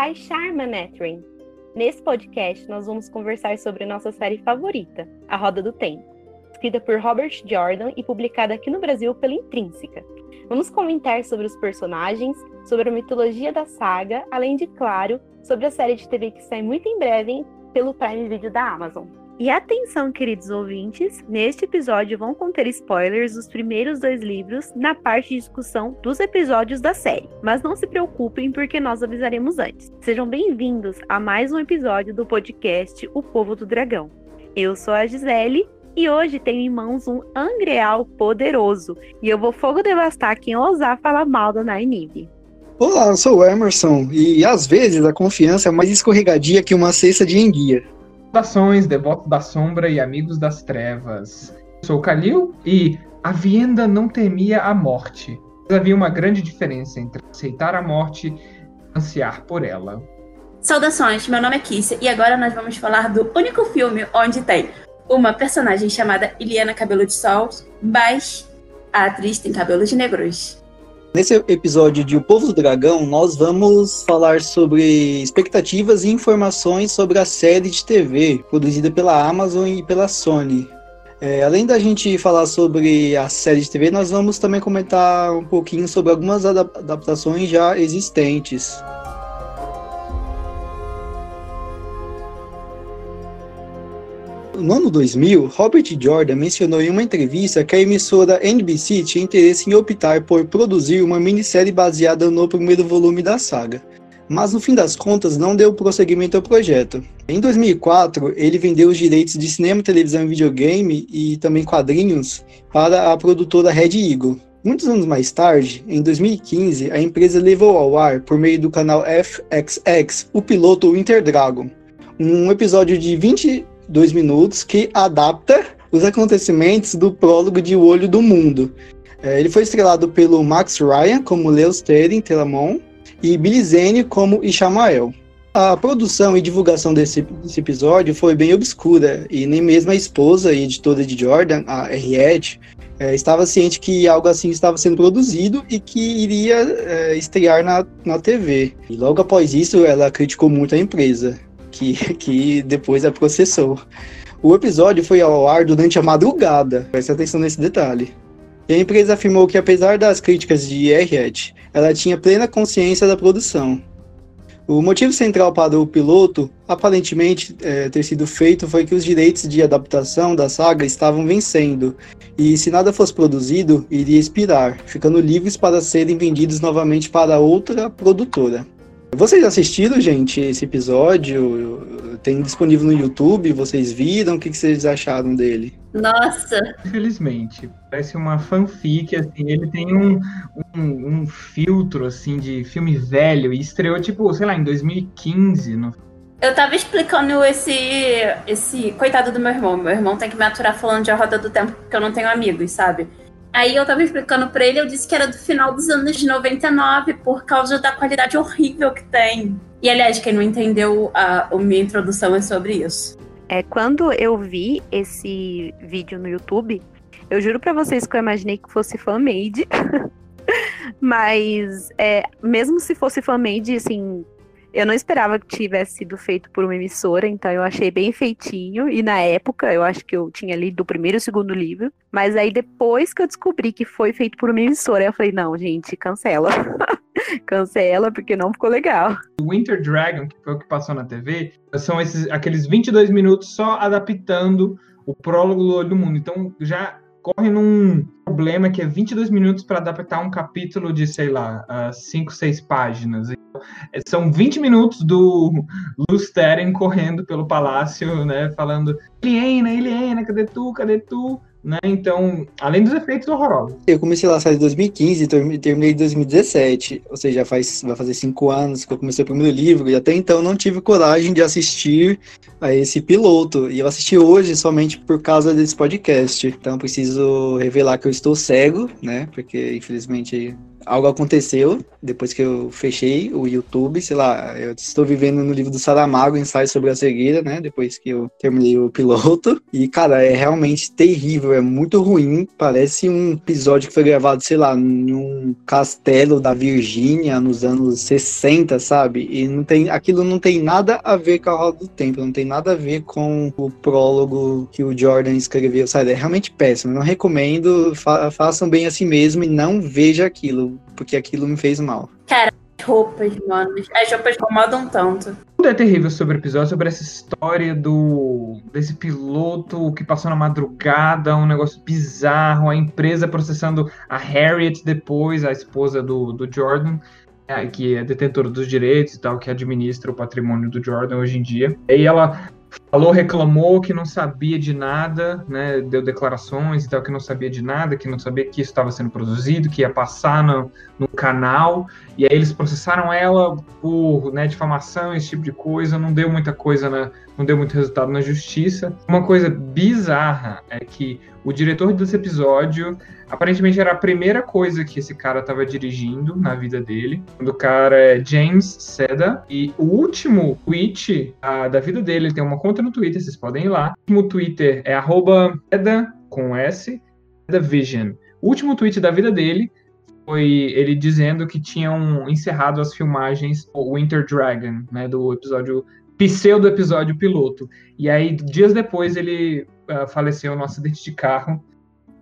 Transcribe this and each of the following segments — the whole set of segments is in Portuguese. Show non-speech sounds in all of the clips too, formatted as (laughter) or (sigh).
Kai Sharma Netrin. Nesse podcast, nós vamos conversar sobre nossa série favorita, A Roda do Tempo, escrita por Robert Jordan e publicada aqui no Brasil pela Intrínseca. Vamos comentar sobre os personagens, sobre a mitologia da saga, além de, claro, sobre a série de TV que sai muito em breve pelo Prime Video da Amazon. E atenção, queridos ouvintes, neste episódio vão conter spoilers dos primeiros dois livros na parte de discussão dos episódios da série. Mas não se preocupem, porque nós avisaremos antes. Sejam bem-vindos a mais um episódio do podcast O Povo do Dragão. Eu sou a Gisele e hoje tenho em mãos um Angreal poderoso. E eu vou fogo devastar quem ousar falar mal da Nynaeve. Olá, eu sou o Emerson, e às vezes a confiança é mais escorregadia que uma cesta de enguia. Saudações, devotos da sombra e amigos das trevas. Sou o Kalil e a Vienda não temia a morte. Havia uma grande diferença entre aceitar a morte e ansiar por ela. Saudações, meu nome é Kissia e agora nós vamos falar do único filme onde tem uma personagem chamada Iliana Cabelo de Sol, mas a atriz tem cabelos negros. Nesse episódio de O Povo do Dragão, nós vamos falar sobre expectativas e informações sobre a série de TV produzida pela Amazon e pela Sony. É, além da gente falar sobre a série de TV, nós vamos também comentar um pouquinho sobre algumas adaptações já existentes. No ano 2000, Robert Jordan mencionou em uma entrevista que a emissora NBC tinha interesse em optar por produzir uma minissérie baseada no primeiro volume da saga. Mas no fim das contas não deu prosseguimento ao projeto. Em 2004, ele vendeu os direitos de cinema, televisão e videogame e também quadrinhos para a produtora Red Eagle. Muitos anos mais tarde, em 2015, a empresa levou ao ar, por meio do canal FXX, o piloto Winter Dragon, um episódio de 20 dois minutos que adapta os acontecimentos do prólogo de O Olho do Mundo. É, ele foi estrelado pelo Max Ryan como Leos Teren Telamon e Billy Zane como Ishamael. A produção e divulgação desse, desse, episódio foi bem obscura e nem mesmo a esposa e editora de Jordan, a Harriet, é, estava ciente que algo assim estava sendo produzido e que iria é, estrear na, na TV. E logo após isso, ela criticou muito a empresa que, que depois a processou. O episódio foi ao ar durante a madrugada, preste atenção nesse detalhe. E a empresa afirmou que, apesar das críticas de Harriet, ela tinha plena consciência da produção. O motivo central para o piloto, aparentemente é, ter sido feito, foi que os direitos de adaptação da saga estavam vencendo, e se nada fosse produzido, iria expirar, ficando livres para serem vendidos novamente para outra produtora. Vocês assistiram, gente, esse episódio? Tem disponível no YouTube, vocês viram? O que vocês acharam dele? Nossa! Infelizmente, parece uma fanfic, assim, ele tem um, um, um, filtro, assim, de filme velho, e estreou, tipo, sei lá, em 2015, no... Eu tava explicando esse, esse... Coitado do meu irmão, meu irmão tem que me aturar falando de A Roda do Tempo, porque eu não tenho amigos, sabe? Aí eu tava explicando pra ele, eu disse que era do final dos anos 99, por causa da qualidade horrível que tem. E aliás, quem não entendeu, a, a minha introdução é sobre isso. É, quando eu vi esse vídeo no YouTube, eu juro para vocês que eu imaginei que fosse fan-made. (laughs) Mas, é, mesmo se fosse fan-made, assim, eu não esperava que tivesse sido feito por uma emissora, então eu achei bem feitinho. E na época, eu acho que eu tinha lido o primeiro e o segundo livro. Mas aí depois que eu descobri que foi feito por uma emissora, eu falei, não, gente, cancela. (laughs) cancela, porque não ficou legal. Winter Dragon, que foi o que passou na TV, são esses aqueles 22 minutos só adaptando o prólogo do Olho do Mundo. Então já corre num problema que é 22 minutos para adaptar um capítulo de, sei lá, 5, uh, 6 páginas. são 20 minutos do Lusteren correndo pelo palácio, né? Falando: Eliena, Eliena, cadê tu? Cadê tu? Né? Então, além dos efeitos horrorosos. Eu comecei lá em 2015 e terminei em 2017. Ou seja, faz, vai fazer cinco anos que eu comecei o primeiro livro. E até então não tive coragem de assistir a esse piloto. E eu assisti hoje somente por causa desse podcast. Então preciso revelar que eu estou cego, né? Porque infelizmente algo aconteceu depois que eu fechei o YouTube, sei lá, eu estou vivendo no livro do Saramago, ensaio sobre a cegueira, né, depois que eu terminei o piloto, e cara, é realmente terrível, é muito ruim, parece um episódio que foi gravado, sei lá, num castelo da Virgínia nos anos 60, sabe, e não tem, aquilo não tem nada a ver com a Roda do Tempo, não tem nada a ver com o prólogo que o Jordan escreveu, sabe, é realmente péssimo, não recomendo, fa façam bem assim mesmo e não veja aquilo, porque aquilo me fez mal. Cara, as roupas, mano. As roupas incomodam tanto. Tudo é terrível sobre o episódio, sobre essa história do desse piloto que passou na madrugada, um negócio bizarro, a empresa processando a Harriet depois, a esposa do, do Jordan é, que é detentora dos direitos e tal, que administra o patrimônio do Jordan hoje em dia. E ela falou, reclamou que não sabia de nada, né? Deu declarações e tal, que não sabia de nada, que não sabia que isso estava sendo produzido, que ia passar no, no canal. E aí eles processaram ela por né, difamação, esse tipo de coisa. Não deu muita coisa, na, não deu muito resultado na justiça. Uma coisa bizarra é que o diretor desse episódio Aparentemente era a primeira coisa que esse cara estava dirigindo na vida dele. O cara é James Seda. E o último tweet a, da vida dele, ele tem uma conta no Twitter, vocês podem ir lá. O último Twitter é Seda com S, Seda Vision. O último tweet da vida dele foi ele dizendo que tinham encerrado as filmagens do Winter Dragon, né, do episódio pseudo episódio piloto. E aí dias depois ele uh, faleceu num acidente de carro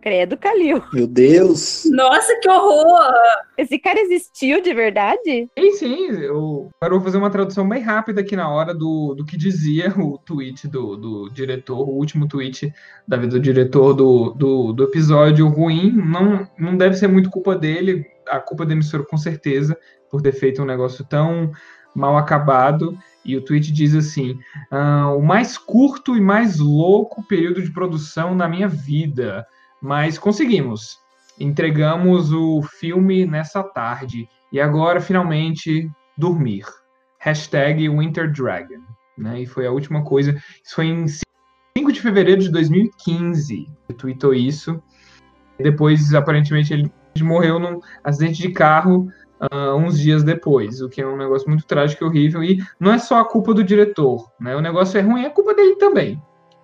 Credo, Calil. Meu Deus. Nossa, que horror! Esse cara existiu de verdade? Sim, sim. Eu vou fazer uma tradução bem rápida aqui na hora do, do que dizia (laughs) o tweet do, do diretor, o último tweet da vida do diretor do, do, do episódio ruim. Não, não deve ser muito culpa dele, a culpa da emissora com certeza, por ter feito um negócio tão mal acabado. E o tweet diz assim: ah, o mais curto e mais louco período de produção na minha vida. Mas conseguimos. Entregamos o filme nessa tarde. E agora, finalmente, dormir. Hashtag Winter Dragon. Né? E foi a última coisa. Isso foi em 5 de fevereiro de 2015. Ele tweetou isso. Depois, aparentemente, ele morreu num acidente de carro uh, uns dias depois, o que é um negócio muito trágico e horrível. E não é só a culpa do diretor, né? O negócio é ruim, é culpa dele também.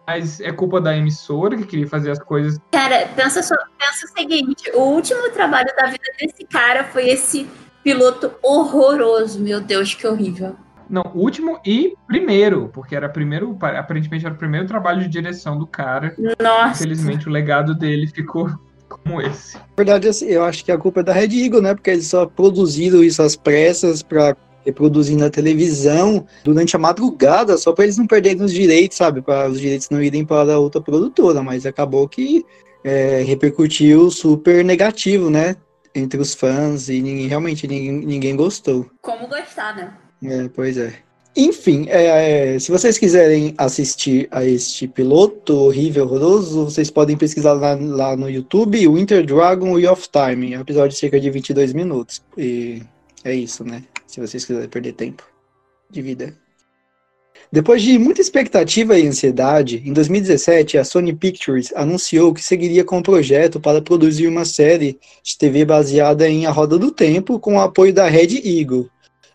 Mas é culpa da emissora que queria fazer as coisas. Cara, pensa, só, pensa o seguinte: o último trabalho da vida desse cara foi esse piloto horroroso. Meu Deus, que horrível. Não, último e primeiro, porque era primeiro, aparentemente era o primeiro trabalho de direção do cara. Nossa. Infelizmente o legado dele ficou (laughs) como esse. Na verdade, assim, eu acho que a culpa é da Red Eagle, né? Porque eles só produziram isso às pressas para reproduzindo na televisão durante a madrugada, só para eles não perderem os direitos, sabe? Para os direitos não irem para outra produtora, mas acabou que é, repercutiu super negativo, né? Entre os fãs e ninguém, realmente ninguém, ninguém gostou. Como gostar, né? É, pois é. Enfim, é, é, se vocês quiserem assistir a este piloto horrível, horroroso, vocês podem pesquisar lá, lá no YouTube, Winter Dragon Wheel of Time, um episódio de cerca de 22 minutos. E é isso, né? Se vocês quiserem perder tempo de vida. Depois de muita expectativa e ansiedade, em 2017 a Sony Pictures anunciou que seguiria com o projeto para produzir uma série de TV baseada em A Roda do Tempo com o apoio da Red Eagle.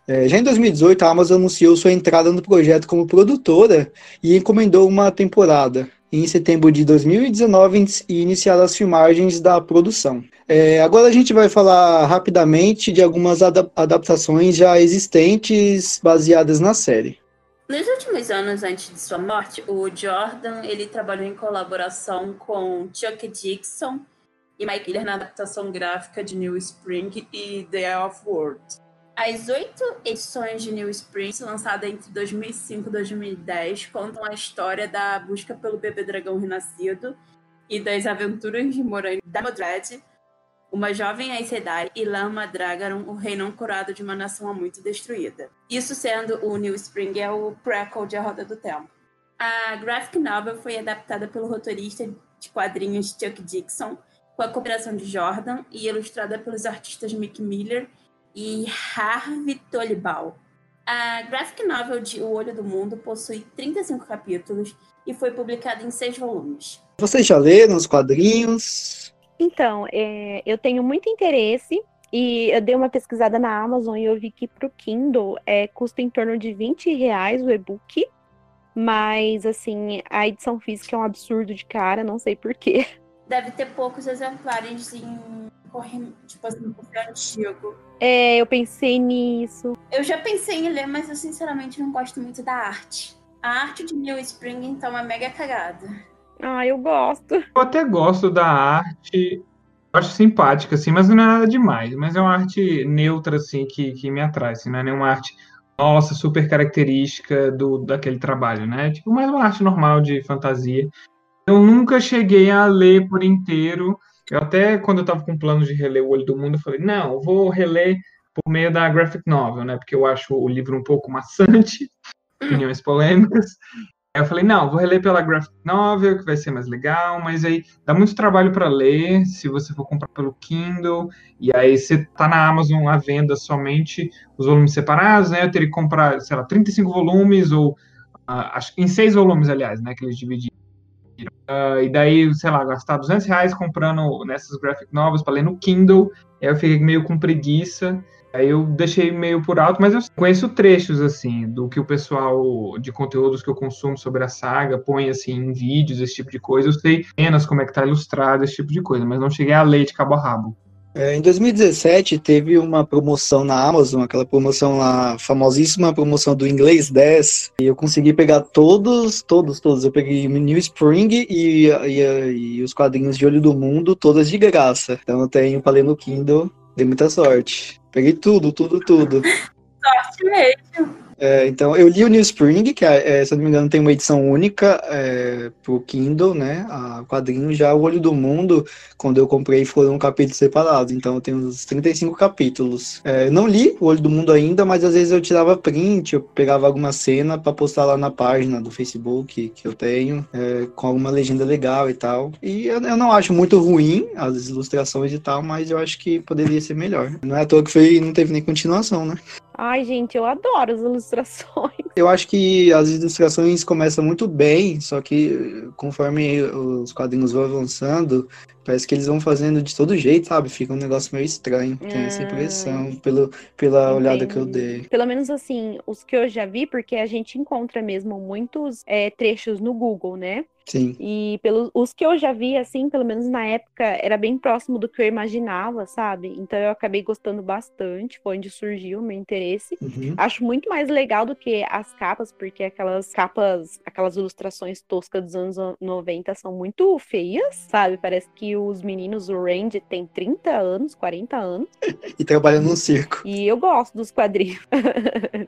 É, já em 2018 a Amazon anunciou sua entrada no projeto como produtora e encomendou uma temporada. Em setembro de 2019 iniciaram as filmagens da produção. É, agora a gente vai falar rapidamente de algumas adaptações já existentes baseadas na série. Nos últimos anos antes de sua morte, o Jordan ele trabalhou em colaboração com Chuck Dixon e Mike Miller na adaptação gráfica de New Spring e The of World. As oito edições de New Spring, lançadas entre 2005 e 2010, contam a história da busca pelo bebê dragão renascido e das aventuras de Moran da Modred uma jovem Aes Sedai e Lama Dragaron, o rei não curado de uma nação há muito destruída. Isso sendo o New Spring é o prequel de A Roda do Tempo. A graphic novel foi adaptada pelo roteirista de quadrinhos Chuck Dixon, com a cooperação de Jordan e ilustrada pelos artistas Mick Miller e Harvey Tolibal. A graphic novel de O Olho do Mundo possui 35 capítulos e foi publicada em seis volumes. Vocês já leram os quadrinhos? Então, é, eu tenho muito interesse e eu dei uma pesquisada na Amazon e eu vi que para o Kindle é, custa em torno de 20 reais o e-book. Mas, assim, a edição física é um absurdo de cara, não sei porquê. (laughs) Deve ter poucos exemplares em tipo assim, antigo. É, eu pensei nisso. Eu já pensei em ler, mas eu sinceramente não gosto muito da arte. A arte de New Spring, então, é mega cagada. Ah, eu gosto. Eu até gosto da arte. Acho simpática, assim, mas não é nada demais. Mas é uma arte neutra, assim, que, que me atrai. Assim, não é nenhuma arte, nossa, super característica do, daquele trabalho, né? Tipo, mais uma arte normal de fantasia. Eu nunca cheguei a ler por inteiro. Eu até, quando eu estava com planos de reler O Olho do Mundo, eu falei, não, eu vou reler por meio da graphic novel, né? Porque eu acho o livro um pouco maçante, opiniões polêmicas. Aí eu falei, não, vou reler pela graphic novel, que vai ser mais legal, mas aí dá muito trabalho para ler, se você for comprar pelo Kindle, e aí você tá na Amazon à venda somente os volumes separados, né? Eu teria que comprar, sei lá, 35 volumes, ou uh, acho, em seis volumes, aliás, né, que eles dividiram. Uh, e daí, sei lá, gastar 200 reais comprando nessas graphic novels para ler no Kindle, aí eu fiquei meio com preguiça, Aí eu deixei meio por alto, mas eu conheço trechos, assim, do que o pessoal de conteúdos que eu consumo sobre a saga põe, assim, em vídeos, esse tipo de coisa. Eu sei apenas como é que tá ilustrado, esse tipo de coisa, mas não cheguei a ler de cabo a rabo. É, em 2017 teve uma promoção na Amazon, aquela promoção lá, famosíssima promoção do Inglês 10, e eu consegui pegar todos, todos, todos. Eu peguei New Spring e, e, e os quadrinhos de Olho do Mundo, todas de graça. Então eu tenho ler no Kindle, dei muita sorte. Peguei tudo, tudo, tudo. Sorte mesmo. É, então, eu li o New Spring, que, é, se eu não me engano, tem uma edição única é, pro Kindle, né? A quadrinho. Já o Olho do Mundo, quando eu comprei, foram capítulos separados. Então, eu tenho uns 35 capítulos. É, não li o Olho do Mundo ainda, mas às vezes eu tirava print, eu pegava alguma cena para postar lá na página do Facebook que eu tenho, é, com alguma legenda legal e tal. E eu, eu, não acho muito ruim as ilustrações e tal, mas eu acho que poderia ser melhor. Não é à toa que foi, não teve nem continuação, né? Ai, gente, eu adoro as ilustrações. Eu acho que as ilustrações começam muito bem, só que conforme os quadrinhos vão avançando, parece que eles vão fazendo de todo jeito, sabe? Fica um negócio meio estranho. Tem essa impressão, pelo, pela Entendi. olhada que eu dei. Pelo menos assim, os que eu já vi, porque a gente encontra mesmo muitos é, trechos no Google, né? Sim. E pelos os que eu já vi, assim, pelo menos na época, era bem próximo do que eu imaginava, sabe? Então eu acabei gostando bastante, foi onde surgiu o meu interesse. Uhum. Acho muito mais legal do que as capas, porque aquelas capas, aquelas ilustrações toscas dos anos 90 são muito feias, sabe? Parece que os meninos, o Randy tem 30 anos, 40 anos. (laughs) e trabalha num circo. E eu gosto dos quadrinhos.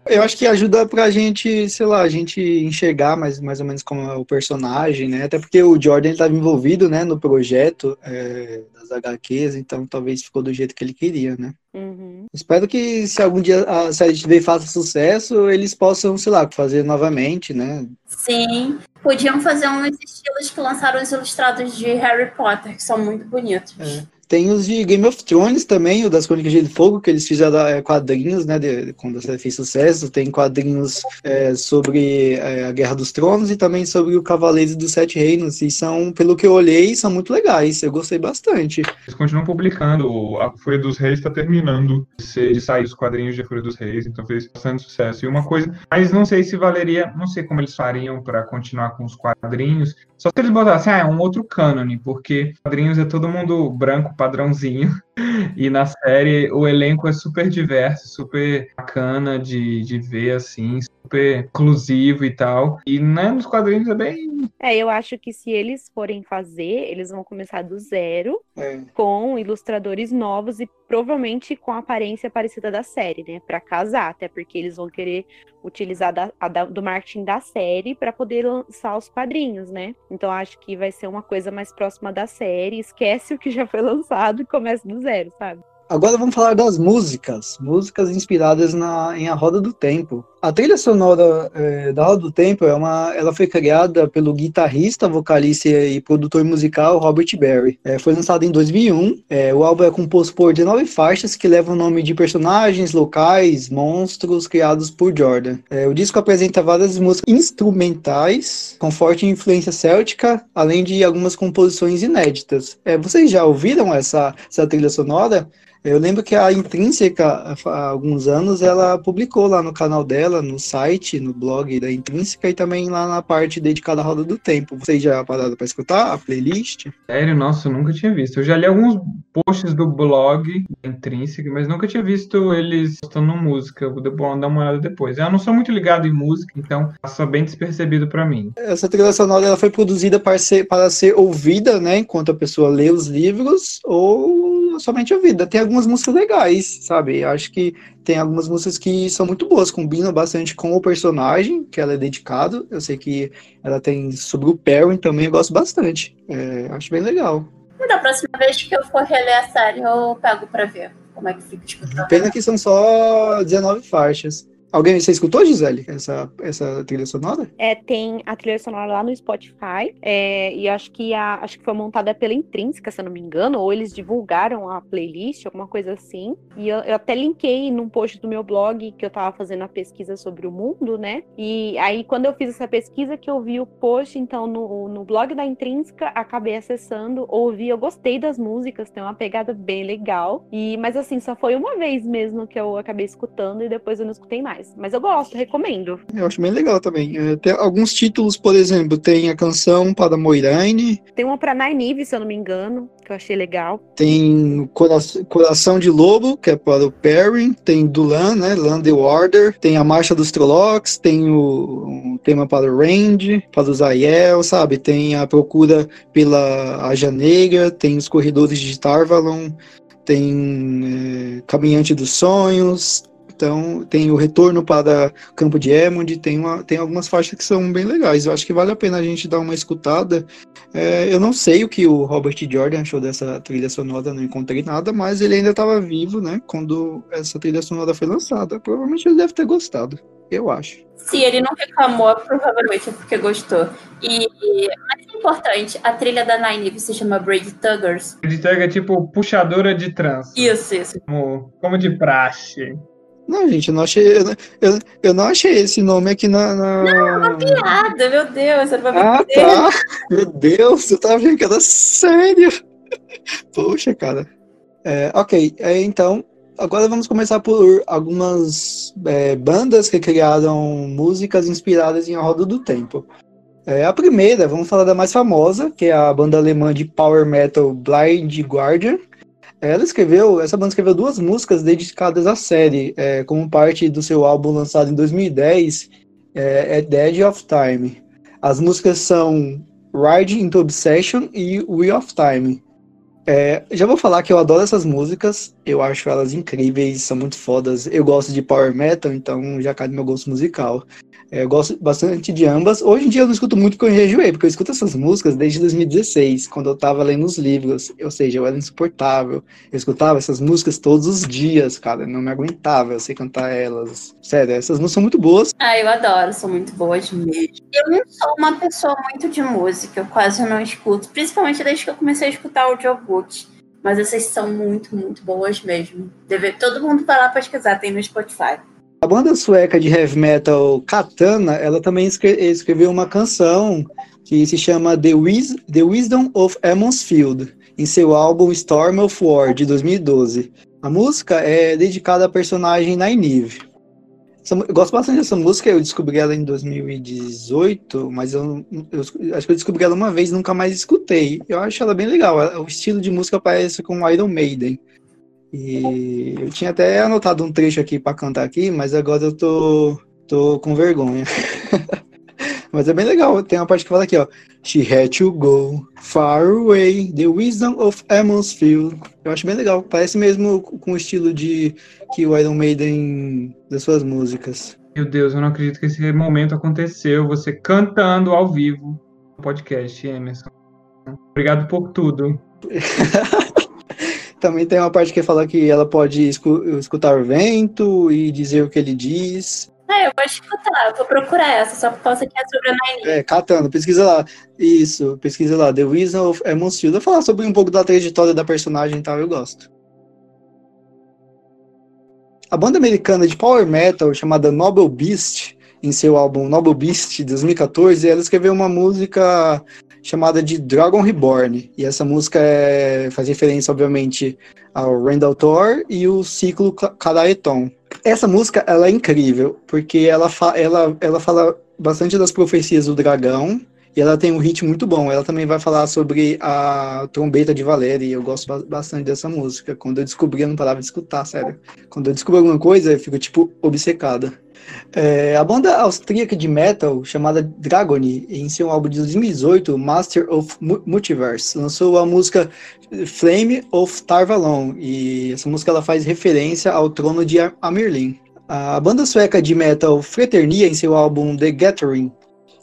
eu acho que ajuda pra gente, sei lá, a gente enxergar mais, mais ou menos como é o personagem, né? Até porque o Jordan estava envolvido, né, no projeto é, das HQs, então talvez ficou do jeito que ele queria, né? Uhum. Espero que se algum dia a série TV faça sucesso, eles possam, sei lá, fazer novamente, né? Sim, podiam fazer uns estilos que lançaram os ilustrados de Harry Potter, que são muito bonitos. É. Tem os de Game of Thrones também, o das Crônicas de Fogo, que eles fizeram é, quadrinhos, né, de, quando a série fez sucesso. Tem quadrinhos é, sobre é, a Guerra dos Tronos e também sobre o Cavaleiro dos Sete Reinos. E são, pelo que eu olhei, são muito legais. Eu gostei bastante. Eles continuam publicando. A Fúria dos Reis está terminando de, sair os quadrinhos de Fúria dos Reis, então fez bastante sucesso. E uma coisa, mas não sei se valeria, não sei como eles fariam para continuar com os quadrinhos. Só se eles botassem, ah, é um outro cânone, porque quadrinhos é todo mundo branco, padrãozinho. (laughs) E na série o elenco é super diverso, super bacana de, de ver, assim, super inclusivo e tal. E né, nos quadrinhos é bem. É, eu acho que se eles forem fazer, eles vão começar do zero, é. com ilustradores novos, e provavelmente com a aparência parecida da série, né? Para casar, até porque eles vão querer utilizar da, do marketing da série para poder lançar os quadrinhos, né? Então acho que vai ser uma coisa mais próxima da série. Esquece o que já foi (laughs) lançado e começa do zero, sabe? Agora vamos falar das músicas, músicas inspiradas na, em A Roda do Tempo. A trilha sonora é, da Roda do Tempo é uma, ela foi criada pelo guitarrista, vocalista e produtor musical Robert Berry. É, foi lançado em 2001. É, o álbum é composto por 19 faixas que levam o nome de personagens locais, monstros criados por Jordan. É, o disco apresenta várias músicas instrumentais com forte influência céltica, além de algumas composições inéditas. É, vocês já ouviram essa, essa trilha sonora? Eu lembro que a Intrínseca, há alguns anos, ela publicou lá no canal dela, no site, no blog da Intrínseca e também lá na parte dedicada à Roda do Tempo. Vocês já pararam para escutar a playlist? Sério? Nossa, eu nunca tinha visto. Eu já li alguns posts do blog da Intrínseca, mas nunca tinha visto eles postando música. Vou dar uma olhada depois. Eu não sou muito ligado em música, então passa bem despercebido para mim. Essa trilha sonora ela foi produzida para ser, para ser ouvida, né, enquanto a pessoa lê os livros, ou somente ouvida. Tem algumas músicas legais, sabe? Acho que tem algumas músicas que são muito boas, combinam bastante com o personagem que ela é dedicado. Eu sei que ela tem sobre o Perry também, eu gosto bastante. É, acho bem legal. Da próxima vez que eu for reler a série, eu pego pra ver como é que fica. Tipo, Pena que são só 19 faixas. Alguém, você escutou, Gisele, essa, essa trilha sonora? É, tem a trilha sonora lá no Spotify, é, e acho que, a, acho que foi montada pela Intrínseca, se eu não me engano, ou eles divulgaram a playlist, alguma coisa assim. E eu, eu até linkei num post do meu blog que eu tava fazendo a pesquisa sobre o mundo, né? E aí, quando eu fiz essa pesquisa, que eu vi o post, então, no, no blog da Intrínseca, acabei acessando, ouvi, eu gostei das músicas, tem uma pegada bem legal. E, mas assim, só foi uma vez mesmo que eu acabei escutando e depois eu não escutei mais Mas eu gosto, recomendo. Eu acho bem legal também. É, tem alguns títulos, por exemplo, tem a canção para Moiraine. Tem uma para Nynaeve, se eu não me engano, que eu achei legal. Tem Coração de Lobo, que é para o Perry. Tem Dulan, né? Land the Order. Tem a Marcha dos Trollocs. Tem o um tema para o Range, para o Zayel, sabe? Tem a Procura pela Aja Negra. Tem os Corredores de Tarvalon tem é, Caminhante dos Sonhos, então, tem o retorno para Campo de Emond, tem, uma, tem algumas faixas que são bem legais. Eu acho que vale a pena a gente dar uma escutada. É, eu não sei o que o Robert Jordan achou dessa trilha sonora, não encontrei nada, mas ele ainda estava vivo, né, quando essa trilha sonora foi lançada. Provavelmente ele deve ter gostado, eu acho. Se ele não reclamou, provavelmente é porque gostou. E, mais importante, a trilha da Nine se chama Braid Tuggers. Braid Tugger é tipo puxadora de trança. Isso, isso. Como, como de praxe. Não, gente, eu não achei. Eu, eu, eu não achei esse nome aqui na. na... Não, é uma piada, meu Deus, era uma Ah, tá. Meu Deus, eu tava vendo que era sério. (laughs) Poxa, cara. É, ok, é, então, agora vamos começar por algumas é, bandas que criaram músicas inspiradas em A Roda do Tempo. É, a primeira, vamos falar da mais famosa, que é a banda alemã de power metal Blind Guardian. Ela escreveu, essa banda escreveu duas músicas dedicadas à série, é, como parte do seu álbum lançado em 2010, é, é Dead of Time. As músicas são Ride into Obsession e Wheel of Time. É, já vou falar que eu adoro essas músicas, eu acho elas incríveis, são muito fodas. Eu gosto de power metal, então já cai no meu gosto musical. É, eu gosto bastante de ambas. Hoje em dia eu não escuto muito porque eu enjoei, porque eu escuto essas músicas desde 2016, quando eu tava lendo os livros. Ou seja, eu era insuportável. Eu escutava essas músicas todos os dias, cara. Não me aguentava, eu sei cantar elas. Sério, essas músicas são muito boas. Ah, eu adoro, são muito boas mesmo. Eu não sou uma pessoa muito de música, eu quase não escuto. Principalmente desde que eu comecei a escutar o audiobook. Mas essas são muito, muito boas mesmo. Deve... Todo mundo vai lá pesquisar, tem no Spotify. A banda sueca de heavy metal Katana, ela também escreveu uma canção que se chama The, The Wisdom of Field, em seu álbum Storm of War, de 2012. A música é dedicada à personagem Nynaeve. Eu gosto bastante dessa música, eu descobri ela em 2018, mas eu, eu, acho que eu descobri ela uma vez nunca mais escutei. Eu acho ela bem legal, o estilo de música parece com Iron Maiden. E eu tinha até anotado um trecho aqui para cantar aqui, mas agora eu tô, tô com vergonha. (laughs) Mas é bem legal. Tem uma parte que fala aqui, ó. She had to go far away, the wisdom of Amos Field. Eu acho bem legal. Parece mesmo com o estilo de que o Iron Maiden das suas músicas. Meu Deus, eu não acredito que esse momento aconteceu. Você cantando ao vivo no podcast, Emerson. Obrigado por tudo. (laughs) Também tem uma parte que fala que ela pode escu escutar o vento e dizer o que ele diz. É, eu vou escutar, eu vou procurar essa, só por causa que é sobre a Naini. É, catando, pesquisa lá. Isso, pesquisa lá. The Wisdom of Amos Field. Vou falar sobre um pouco da trajetória da personagem e tal, eu gosto. A banda americana de power metal chamada Noble Beast, em seu álbum Noble Beast de 2014, ela escreveu uma música chamada de Dragon Reborn. E essa música é, faz referência, obviamente, ao Randall Thor e o ciclo Karaeton. Essa música ela é incrível, porque ela, fa ela, ela fala bastante das profecias do dragão, e ela tem um ritmo muito bom. Ela também vai falar sobre a trombeta de Valéria, e eu gosto bastante dessa música. Quando eu descobri, eu não parava de escutar, sério. Quando eu descubro alguma coisa, eu fico, tipo, obcecada. É, a banda austríaca de metal chamada Dragony, em seu álbum de 2018, Master of Multiverse, lançou a música Flame of Tarvalon, e essa música ela faz referência ao trono de Amerlin. A banda sueca de metal Fraternia, em seu álbum The Gathering,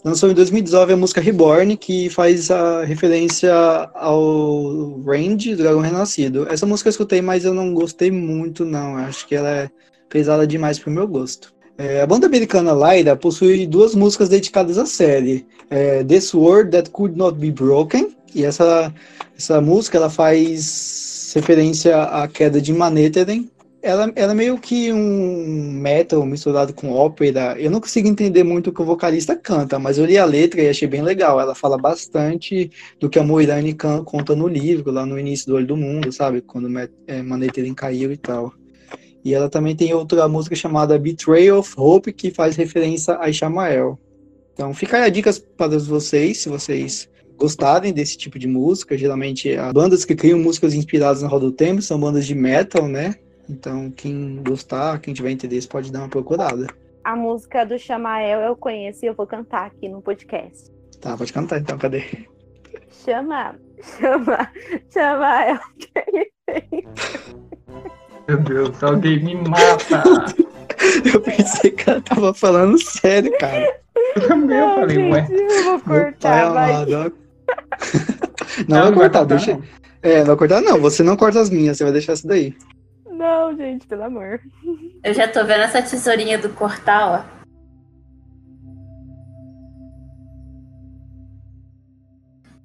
lançou em 2019 a música Reborn, que faz a referência ao Range, Dragão Renascido. Essa música eu escutei, mas eu não gostei muito, não. Acho que ela é pesada demais pro meu gosto. É, a banda americana Lyra possui duas músicas dedicadas à série. É, This World That Could Not Be Broken, e essa, essa música ela faz referência à queda de Manhattan. Ela, ela é meio que um metal misturado com ópera. Eu não consigo entender muito o que o vocalista canta, mas eu li a letra e achei bem legal. Ela fala bastante do que a Moirane conta no livro, lá no início do Olho do Mundo, sabe? Quando é, caiu e tal. E ela também tem outra música chamada Betrayal of Hope, que faz referência a Ishamael. Então fica a dicas para vocês, se vocês gostarem desse tipo de música. Geralmente, as bandas que criam músicas inspiradas na Roda do Tempo são bandas de metal, né? Então, quem gostar, quem tiver interesse, pode dar uma procurada. A música do Chamael eu conheço e eu vou cantar aqui no podcast. Tá, pode cantar então, cadê? Chama, chama, Chamael. (laughs) Meu Deus, alguém me mata. (laughs) eu pensei que ela tava falando sério, cara. Eu também Não, falei, ué. eu vou cortar, vai. amado, ó. (laughs) Não, Não, vai não vai cortar, cortar, deixa. não. É, não vai cortar, não. Você não corta as minhas, você vai deixar isso daí. Não, gente, pelo amor. Eu já tô vendo essa tesourinha do Cortal, ó.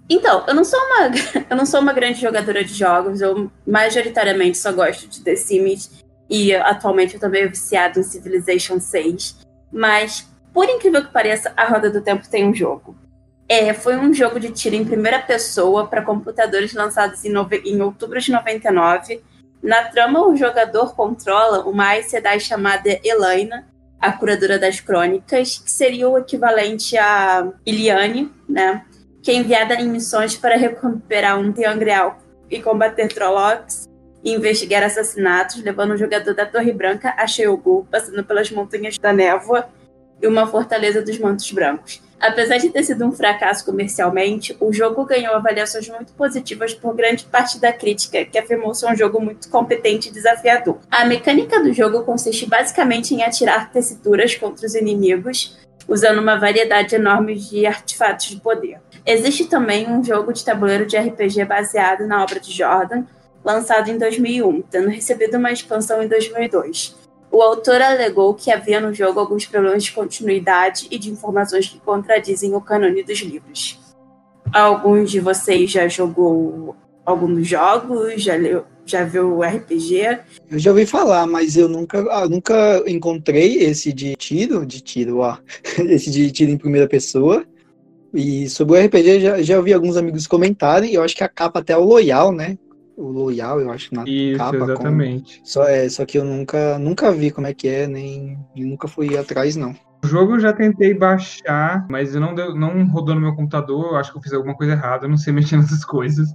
Então, eu não sou uma, (laughs) eu não sou uma grande jogadora de jogos, eu majoritariamente só gosto de The Sims e atualmente eu tô meio viciado em Civilization 6. Mas, por incrível que pareça, a Roda do Tempo tem um jogo. É, foi um jogo de tiro em primeira pessoa para computadores lançados em, nove... em outubro de 99. Na trama, o jogador controla uma Aes Sedai chamada Elaina, a curadora das crônicas, que seria o equivalente a Iliane, né? Que é enviada em missões para recuperar um triangle e combater Trollocs e investigar assassinatos, levando o jogador da Torre Branca a Sheogu, passando pelas Montanhas da Névoa e uma fortaleza dos Mantos Brancos. Apesar de ter sido um fracasso comercialmente, o jogo ganhou avaliações muito positivas por grande parte da crítica, que afirmou ser um jogo muito competente e desafiador. A mecânica do jogo consiste basicamente em atirar tessituras contra os inimigos, usando uma variedade enorme de artefatos de poder. Existe também um jogo de tabuleiro de RPG baseado na obra de Jordan, lançado em 2001, tendo recebido uma expansão em 2002. O autor alegou que havia no jogo alguns problemas de continuidade e de informações que contradizem o cânone dos livros. Alguns de vocês já jogou algum dos jogos? Já, leu, já viu o RPG? Eu já ouvi falar, mas eu nunca, ah, nunca encontrei esse de tiro, de tiro, ó, (laughs) esse de tiro em primeira pessoa. E sobre o RPG, já, já ouvi alguns amigos comentarem, eu acho que a capa até é o Loyal, né? O Loyal, eu acho, na Isso, capa. exatamente. Só, é, só que eu nunca, nunca vi como é que é, nem e nunca fui atrás, não. O jogo eu já tentei baixar, mas não, deu, não rodou no meu computador. Eu acho que eu fiz alguma coisa errada, eu não sei (laughs) mexer nessas coisas.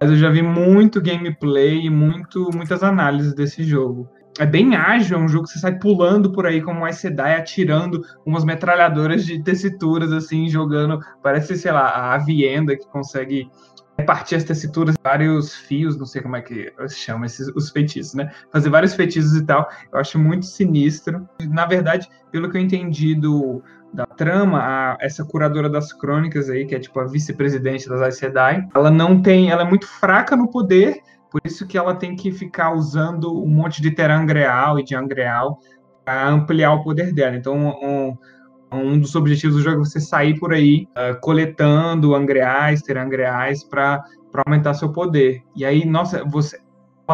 Mas eu já vi muito gameplay e muito, muitas análises desse jogo. É bem ágil, é um jogo que você sai pulando por aí como um Aes Sedai, atirando umas metralhadoras de tessituras, assim, jogando, parece, sei lá, a Avienda que consegue repartir as tessituras, vários fios, não sei como é que se chama esses, os feitiços, né? Fazer vários feitiços e tal, eu acho muito sinistro. Na verdade, pelo que eu entendi do, da trama, a, essa curadora das crônicas aí, que é tipo a vice-presidente das Aes Sedai, ela não tem, ela é muito fraca no poder, por isso que ela tem que ficar usando um monte de terangreal e de angreal para ampliar o poder dela. Então, um, um, dos objetivos do jogo é você sair por aí uh, coletando angreais, terangreais para aumentar seu poder. E aí, nossa, você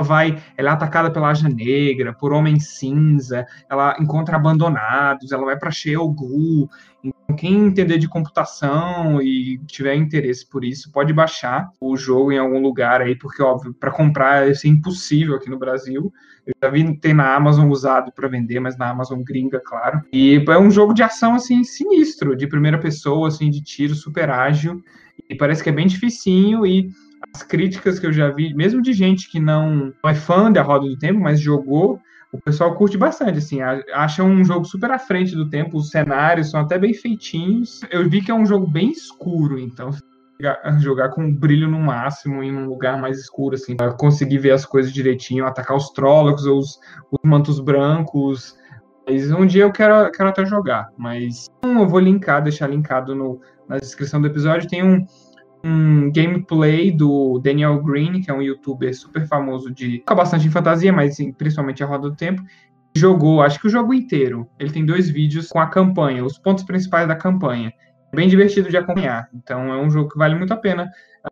vai, ela é atacada pela Aja Negra, por Homem Cinza, ela encontra abandonados, ela vai para Sheol Então, quem entender de computação e tiver interesse por isso, pode baixar o jogo em algum lugar aí, porque, óbvio, para comprar isso é impossível aqui no Brasil. Eu já vi tem na Amazon usado para vender, mas na Amazon gringa, claro. E é um jogo de ação assim sinistro, de primeira pessoa, assim, de tiro super ágil. E parece que é bem dificinho e as críticas que eu já vi, mesmo de gente que não é fã da Roda do Tempo, mas jogou, o pessoal curte bastante, assim, acha um jogo super à frente do tempo, os cenários são até bem feitinhos. Eu vi que é um jogo bem escuro, então jogar com brilho no máximo em um lugar mais escuro, assim, pra conseguir ver as coisas direitinho, atacar os trólogos, os, os mantos brancos. Mas um dia eu quero, quero até jogar, mas eu vou linkar, deixar linkado no, na descrição do episódio. Tem um, um gameplay do Daniel Green, que é um youtuber super famoso de. Fica bastante em fantasia, mas principalmente a roda do tempo. Jogou, acho que o jogo inteiro. Ele tem dois vídeos com a campanha, os pontos principais da campanha. É bem divertido de acompanhar. Então é um jogo que vale muito a pena.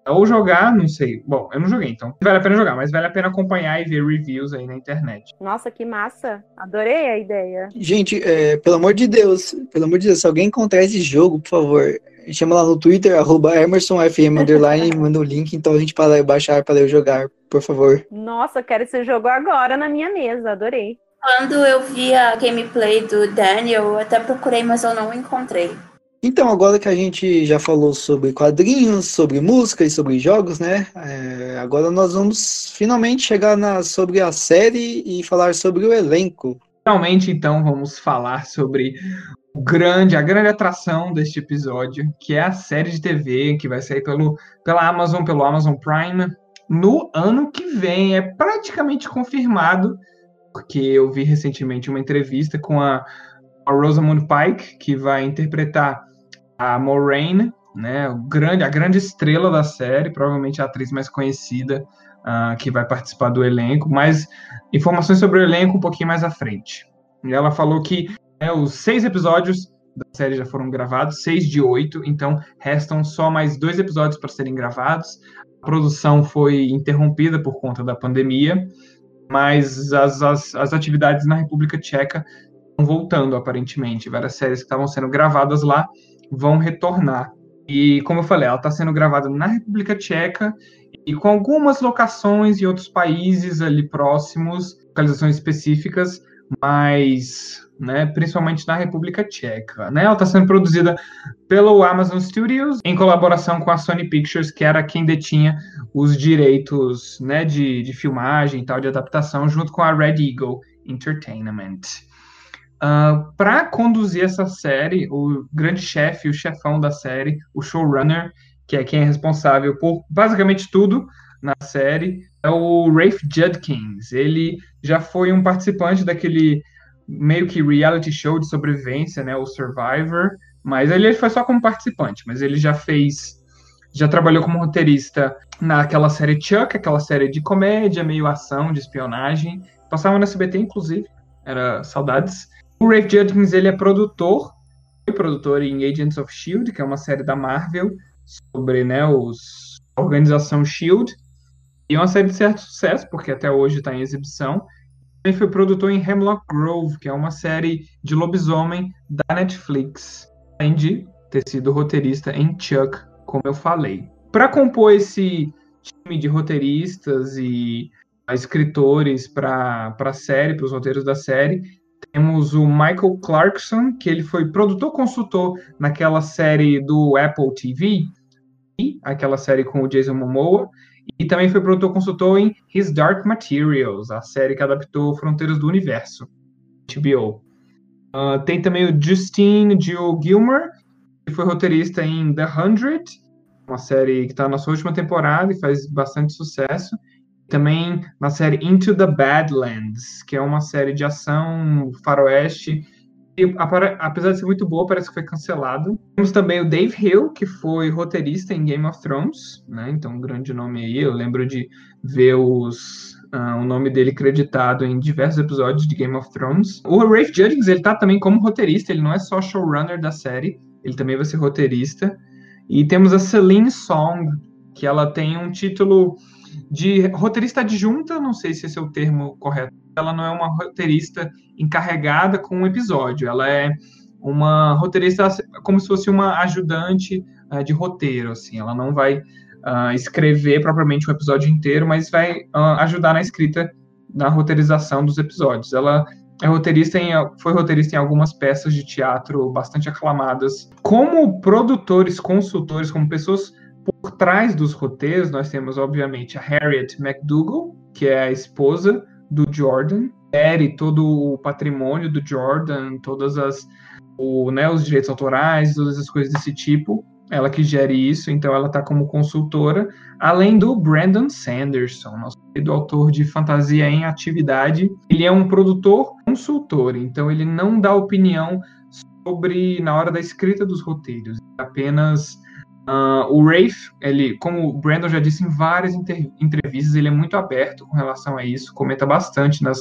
Uh, ou jogar, não sei. Bom, eu não joguei, então vale a pena jogar, mas vale a pena acompanhar e ver reviews aí na internet. Nossa, que massa! Adorei a ideia. Gente, é, pelo amor de Deus, pelo amor de Deus, se alguém encontrar esse jogo, por favor, chama lá no Twitter, arroba EmersonFM, underline, (laughs) manda o link, então a gente para baixar para eu jogar, por favor. Nossa, quero esse jogo agora na minha mesa, adorei. Quando eu vi a gameplay do Daniel, eu até procurei, mas eu não encontrei. Então, agora que a gente já falou sobre quadrinhos, sobre música e sobre jogos, né? É, agora nós vamos finalmente chegar na, sobre a série e falar sobre o elenco. Finalmente, então, vamos falar sobre grande, a grande atração deste episódio, que é a série de TV que vai sair pelo, pela Amazon, pelo Amazon Prime, no ano que vem. É praticamente confirmado, porque eu vi recentemente uma entrevista com a, a Rosamund Pike, que vai interpretar a Moraine, né, o grande, a grande estrela da série, provavelmente a atriz mais conhecida uh, que vai participar do elenco, mas informações sobre o elenco um pouquinho mais à frente. E ela falou que é, os seis episódios da série já foram gravados, seis de oito, então restam só mais dois episódios para serem gravados. A produção foi interrompida por conta da pandemia, mas as, as, as atividades na República Tcheca estão voltando, aparentemente. Várias séries que estavam sendo gravadas lá vão retornar. E, como eu falei, ela está sendo gravada na República Tcheca e com algumas locações em outros países ali próximos, localizações específicas, mas né, principalmente na República Tcheca. Né? Ela está sendo produzida pelo Amazon Studios em colaboração com a Sony Pictures, que era quem detinha os direitos né, de, de filmagem e tal, de adaptação, junto com a Red Eagle Entertainment. Uh, ah, Para conduzir essa série, o grande chefe, o chefão da série, o showrunner, que é quem é responsável por basicamente tudo na série, é o Rafe Judkins. Ele já foi um participante daquele meio que reality show de sobrevivência, né, o Survivor, mas ele foi só como participante, mas ele já fez, já trabalhou como roteirista naquela série Chuck, aquela série de comédia, meio ação, de espionagem, passava no SBT, inclusive, era saudades. O Rafe Judkins, ele é produtor, foi produtor em Agents of S.H.I.E.L.D., que é uma série da Marvel, sobre, né, os, organização S.H.I.E.L.D., e é uma série de certo sucesso, porque até hoje está em exibição, também foi produtor em Hemlock Grove, que é uma série de lobisomem da Netflix, além de ter sido roteirista em Chuck, como eu falei. Para compor esse time de roteiristas e escritores para a série, para os roteiros da série, temos o Michael Clarkson, que ele foi produtor consultor naquela série do Apple TV, aquela série com o Jason Momoa, e também foi produtor consultor em His Dark Materials, a série que adaptou Fronteiras do Universo, HBO. Uh, tem também o Justine Joe Gilmer, que foi roteirista em The Hundred, uma série que está na sua última temporada e faz bastante sucesso. Também na série Into the Badlands, que é uma série de ação faroeste apesar de ser muito boa, parece que foi cancelado. Temos também o Dave Hill, que foi roteirista em Game of Thrones, né? Então, um grande nome aí. Eu lembro de ver os, uh, o nome dele creditado em diversos episódios de Game of Thrones. O Rafe Judkins, ele tá também como roteirista, ele não é só showrunner da série, ele também vai ser roteirista. E temos a Celine Song, que ela tem um título de roteirista adjunta, não sei se esse é o termo correto. Ela não é uma roteirista encarregada com um episódio, ela é uma roteirista como se fosse uma ajudante uh, de roteiro, assim. Ela não vai uh, escrever propriamente um episódio inteiro, mas vai uh, ajudar na escrita, na roteirização dos episódios. Ela é roteirista em, foi roteirista em algumas peças de teatro bastante aclamadas. Como produtores, consultores, como pessoas por trás dos roteiros, nós temos, obviamente, a Harriet McDougall, que é a esposa do Jordan, gere todo o patrimônio do Jordan, todas as o, né, os direitos autorais, todas as coisas desse tipo. Ela que gere isso, então ela está como consultora, além do Brandon Sanderson, nosso querido autor de fantasia em atividade. Ele é um produtor consultor, então ele não dá opinião sobre na hora da escrita dos roteiros, apenas Uh, o Rafe, ele, como o Brandon já disse em várias entrevistas, ele é muito aberto com relação a isso, comenta bastante nas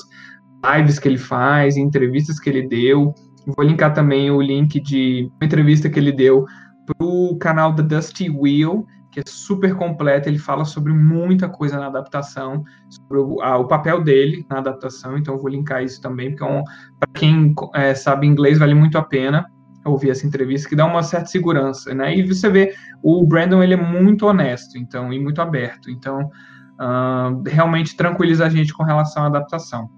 lives que ele faz, entrevistas que ele deu. Vou linkar também o link de uma entrevista que ele deu para o canal da Dusty Wheel, que é super completo. Ele fala sobre muita coisa na adaptação, sobre o, o papel dele na adaptação. Então, vou linkar isso também, porque é um, para quem é, sabe inglês, vale muito a pena ouvir essa entrevista, que dá uma certa segurança, né? E você vê, o Brandon, ele é muito honesto, então, e muito aberto, então, uh, realmente tranquiliza a gente com relação à adaptação.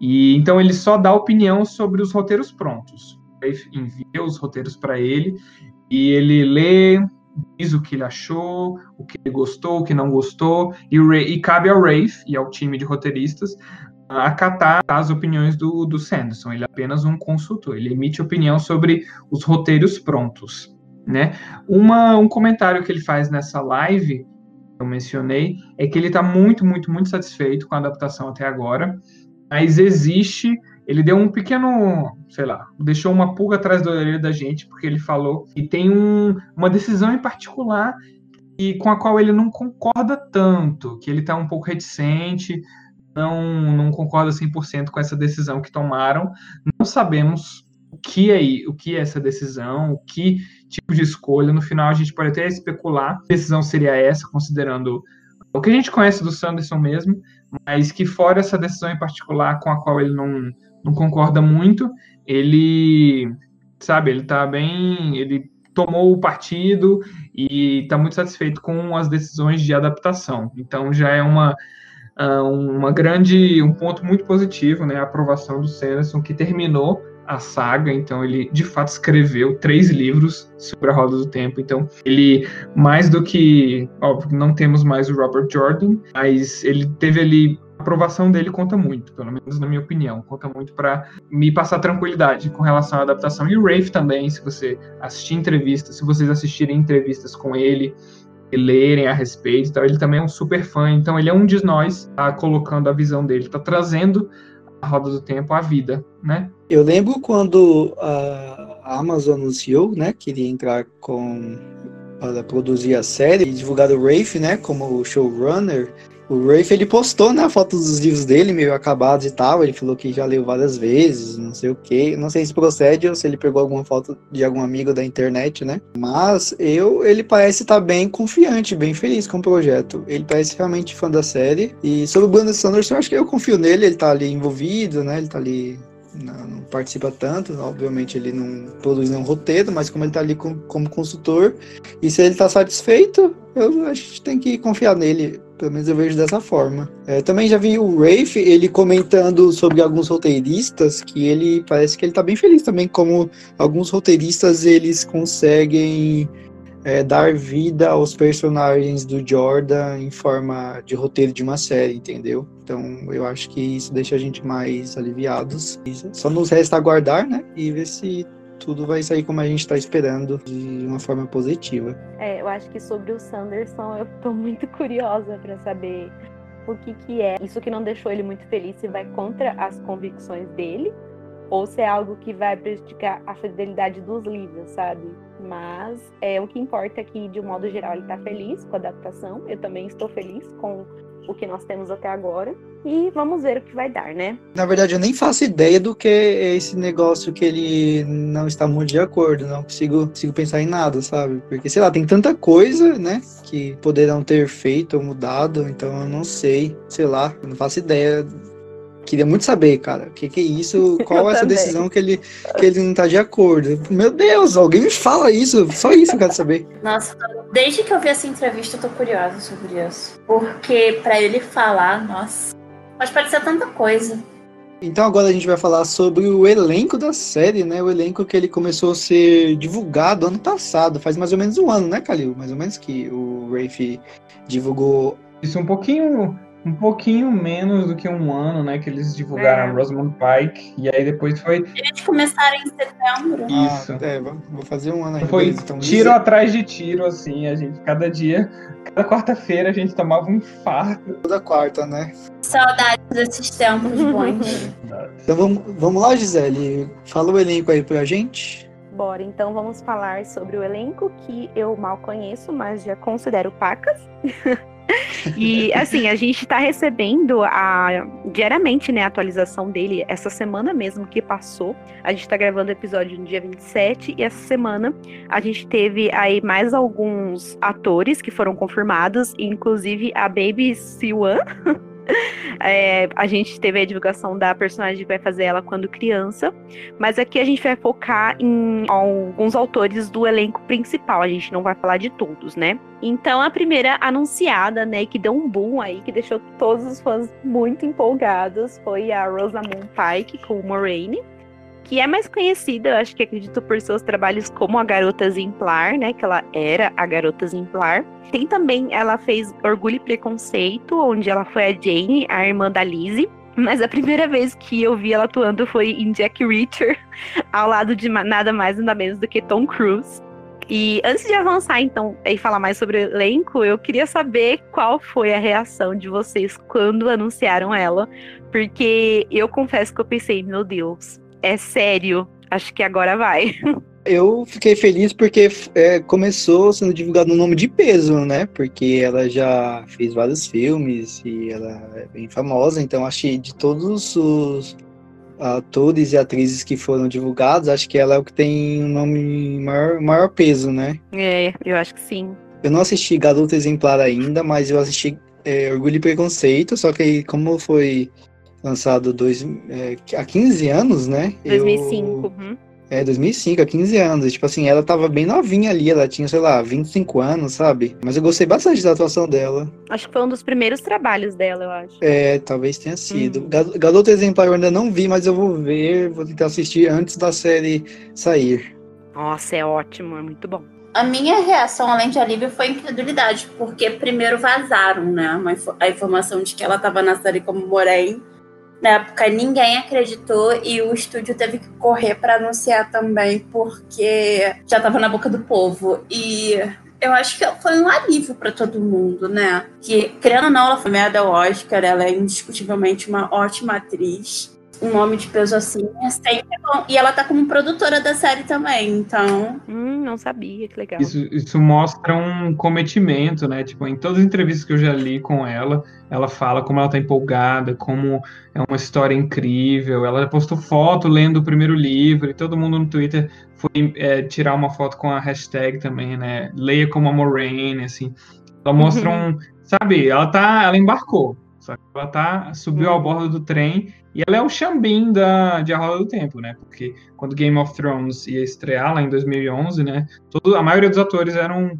E, então, ele só dá opinião sobre os roteiros prontos. Ele envia os roteiros para ele, e ele lê, diz o que ele achou, o que ele gostou, o que não gostou, e, e cabe ao Rafe e ao time de roteiristas acatar as opiniões do, do Sanderson. Ele é apenas um consultor. Ele emite opinião sobre os roteiros prontos. Né? Uma, um comentário que ele faz nessa live, eu mencionei, é que ele está muito, muito, muito satisfeito com a adaptação até agora. Mas existe. Ele deu um pequeno, sei lá, deixou uma pulga atrás da orelha da gente, porque ele falou que tem um, uma decisão em particular e com a qual ele não concorda tanto, que ele está um pouco reticente, não, não concorda 100% com essa decisão que tomaram. Não sabemos o que é o que é essa decisão, o que tipo de escolha. No final, a gente pode até especular que decisão seria essa, considerando o que a gente conhece do Sanderson mesmo, mas que fora essa decisão em particular com a qual ele não, não concorda muito, ele, sabe, ele tá bem, ele tomou o partido e está muito satisfeito com as decisões de adaptação. Então já é uma uma grande, um ponto muito positivo, né, a aprovação do Sanderson, que terminou a saga, então ele de fato escreveu três livros sobre a Roda do Tempo, então ele, mais do que, óbvio, não temos mais o Robert Jordan, mas ele teve ali, a aprovação dele conta muito, pelo menos na minha opinião, conta muito para me passar tranquilidade com relação à adaptação, e o Rafe também, se você assistir entrevistas, se vocês assistirem entrevistas com ele, lerem a respeito. Então, ele também é um super fã. Então, ele é um de nós, tá colocando a visão dele, tá trazendo a roda do tempo à vida, né? Eu lembro quando a Amazon anunciou, né, que iria entrar com para produzir a série e divulgar o Rafe, né, como showrunner. O Rafe, ele postou, né, a foto dos livros dele, meio acabados e tal. Ele falou que já leu várias vezes, não sei o que. Não sei se procede ou se ele pegou alguma foto de algum amigo da internet, né? Mas eu, ele parece estar tá bem confiante, bem feliz com o projeto. Ele parece realmente fã da série. E sobre o Brandon Sanderson, eu acho que eu confio nele. Ele tá ali envolvido, né? Ele tá ali não, não, participa tanto, obviamente ele não produz nenhum roteiro, mas como ele está ali com, como consultor, e se ele está satisfeito, eu, a gente tem que confiar nele. Pelo menos eu vejo dessa forma. É, também já vi o Rafe, ele comentando sobre alguns roteiristas, que ele parece que ele tá bem feliz também, como alguns roteiristas eles conseguem é, dar vida aos personagens do Jordan em forma de roteiro de uma série, entendeu? Então eu acho que isso deixa a gente mais aliviados. Só nos resta aguardar, né? E ver se tudo vai sair como a gente está esperando, de uma forma positiva. É, eu acho que sobre o Sanderson eu tô muito curiosa para saber o que que é isso que não deixou ele muito feliz, se vai contra as convicções dele ou se é algo que vai prejudicar a fidelidade dos livros, sabe? Mas é o que importa é que, de um modo geral, ele está feliz com a adaptação. Eu também estou feliz com o que nós temos até agora. E vamos ver o que vai dar, né? Na verdade, eu nem faço ideia do que é esse negócio que ele não está muito de acordo. Não consigo, consigo pensar em nada, sabe? Porque, sei lá, tem tanta coisa, né? Que poderão ter feito ou mudado. Então, eu não sei. Sei lá, eu não faço ideia Queria muito saber, cara, o que, que é isso? (laughs) Qual é essa também. decisão que ele, que ele não tá de acordo? Meu Deus, alguém me fala isso, só isso eu quero saber. (laughs) Nossa, desde que eu vi essa entrevista, eu tô curiosa sobre isso. Porque para ele falar, nossa, pode parecer tanta coisa. Então agora a gente vai falar sobre o elenco da série, né? O elenco que ele começou a ser divulgado ano passado, faz mais ou menos um ano, né, Kalil? Mais ou menos que o Rafe divulgou. Isso um pouquinho um pouquinho menos do que um ano, né? Que eles divulgaram é. Rosamund Pike. E aí depois foi. Eles começaram em setembro. Isso. Ah, é, vou fazer um ano aí. Foi então, tiro atrás de tiro, assim. A gente, cada dia, cada quarta-feira a gente tomava um infarto. Toda quarta, né? Saudades desses tempos bons. (laughs) então vamos, vamos lá, Gisele. Fala o elenco aí pra gente. Bora, então vamos falar sobre o elenco que eu mal conheço, mas já considero pacas. (laughs) (laughs) E assim, a gente está recebendo a, diariamente né, a atualização dele. Essa semana mesmo que passou, a gente está gravando o episódio no dia 27, e essa semana a gente teve aí mais alguns atores que foram confirmados, inclusive a Baby Siwan. (laughs) (laughs) É, a gente teve a divulgação da personagem que vai fazer ela quando criança, mas aqui a gente vai focar em alguns autores do elenco principal, a gente não vai falar de todos, né? Então a primeira anunciada, né, que deu um boom aí, que deixou todos os fãs muito empolgados, foi a Rosamund Pike com Moraine que é mais conhecida, eu acho que acredito por seus trabalhos como a Garota Exemplar, né? Que ela era a Garota Exemplar. Tem também, ela fez Orgulho e Preconceito, onde ela foi a Jane, a irmã da Lizzie. Mas a primeira vez que eu vi ela atuando foi em Jack Reacher, (laughs) ao lado de nada mais nada menos do que Tom Cruise. E antes de avançar, então, e falar mais sobre o elenco, eu queria saber qual foi a reação de vocês quando anunciaram ela, porque eu confesso que eu pensei, meu Deus, é sério. Acho que agora vai. Eu fiquei feliz porque é, começou sendo divulgado um nome de peso, né? Porque ela já fez vários filmes e ela é bem famosa, então acho que de todos os atores e atrizes que foram divulgados, acho que ela é o que tem o um nome maior, maior peso, né? É, eu acho que sim. Eu não assisti Garota Exemplar ainda, mas eu assisti é, Orgulho e Preconceito, só que como foi lançado dois, é, há 15 anos, né? 2005. Eu, uhum. É, 2005, há 15 anos. Tipo assim, ela tava bem novinha ali, ela tinha, sei lá, 25 anos, sabe? Mas eu gostei bastante da atuação dela. Acho que foi um dos primeiros trabalhos dela, eu acho. É, talvez tenha sido. Uhum. Garoto Exemplar eu ainda não vi, mas eu vou ver, vou tentar assistir antes da série sair. Nossa, é ótimo, é muito bom. A minha reação, além de alívio, foi incredulidade, porque primeiro vazaram, né, a informação de que ela tava na série como Moraine na época ninguém acreditou e o estúdio teve que correr para anunciar também, porque já estava na boca do povo. E eu acho que foi um alívio para todo mundo, né? Que, querendo ou não, ela foi meia ao Oscar, ela é indiscutivelmente uma ótima atriz um nome de peso assim é sempre bom. E ela tá como produtora da série também, então. Hum, não sabia, que legal. Isso, isso mostra um cometimento, né? Tipo, em todas as entrevistas que eu já li com ela, ela fala como ela tá empolgada, como é uma história incrível. Ela postou foto lendo o primeiro livro, e todo mundo no Twitter foi é, tirar uma foto com a hashtag também, né? Leia como a Moraine, assim. Ela mostra uhum. um. Sabe, ela tá. Ela embarcou. Só que ela tá, subiu uhum. ao bordo do trem e ela é o Xambin da, de A Roda do Tempo, né? Porque quando Game of Thrones ia estrear lá em 2011, né? Todo, a maioria dos atores eram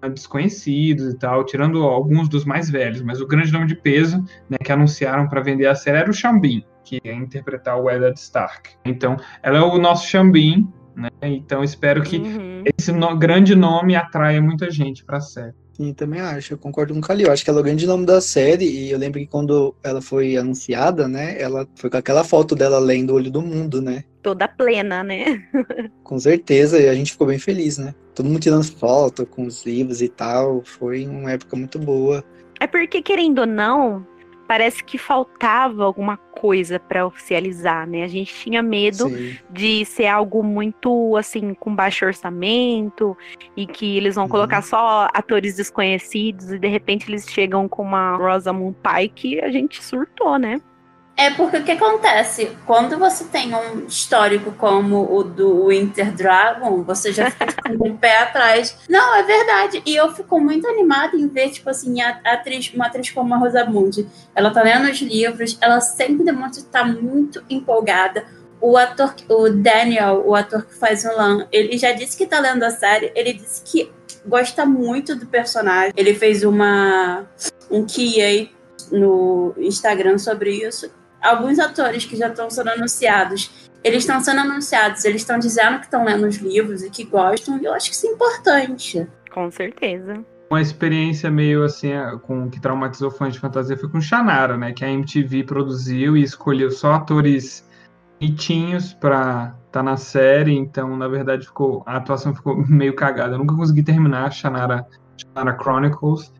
ah, desconhecidos e tal, tirando alguns dos mais velhos, mas o grande nome de peso, né, que anunciaram para vender a série era o Xambin, que ia interpretar o Eddard Stark. Então, ela é o nosso Xambin, né? Então, espero que uhum. esse no, grande nome atrai muita gente pra série. Sim, também acho, eu concordo com o Calil. Acho que ela é o grande nome da série, e eu lembro que quando ela foi anunciada, né, ela foi com aquela foto dela lendo o Olho do Mundo, né? Toda plena, né? (laughs) com certeza, e a gente ficou bem feliz, né? Todo mundo tirando foto com os livros e tal, foi uma época muito boa. É porque, querendo ou não, parece que faltava alguma coisa para oficializar, né? A gente tinha medo Sim. de ser algo muito assim com baixo orçamento e que eles vão uhum. colocar só atores desconhecidos e de repente eles chegam com uma Rosamund Pike, a gente surtou, né? É porque o que acontece? Quando você tem um histórico como o do Winter Dragon, você já fica (laughs) com um pé atrás. Não, é verdade. E eu fico muito animada em ver, tipo assim, a, atriz, uma atriz como a Rosamund. Ela tá lendo os livros, ela sempre demonstra estar muito empolgada. O ator, o Daniel, o ator que faz o Lan, ele já disse que tá lendo a série, ele disse que gosta muito do personagem. Ele fez uma um QA no Instagram sobre isso alguns atores que já estão sendo anunciados, eles estão sendo anunciados, eles estão dizendo que estão lendo os livros e que gostam, e eu acho que isso é importante. Com certeza. Uma experiência meio assim, é, com que traumatizou fãs de fantasia foi com Shannara, né? Que a MTV produziu e escolheu só atores bonitinhos pra estar tá na série, então na verdade ficou a atuação ficou (laughs) meio cagada. Eu nunca consegui terminar Shannara, Shannara Chronicles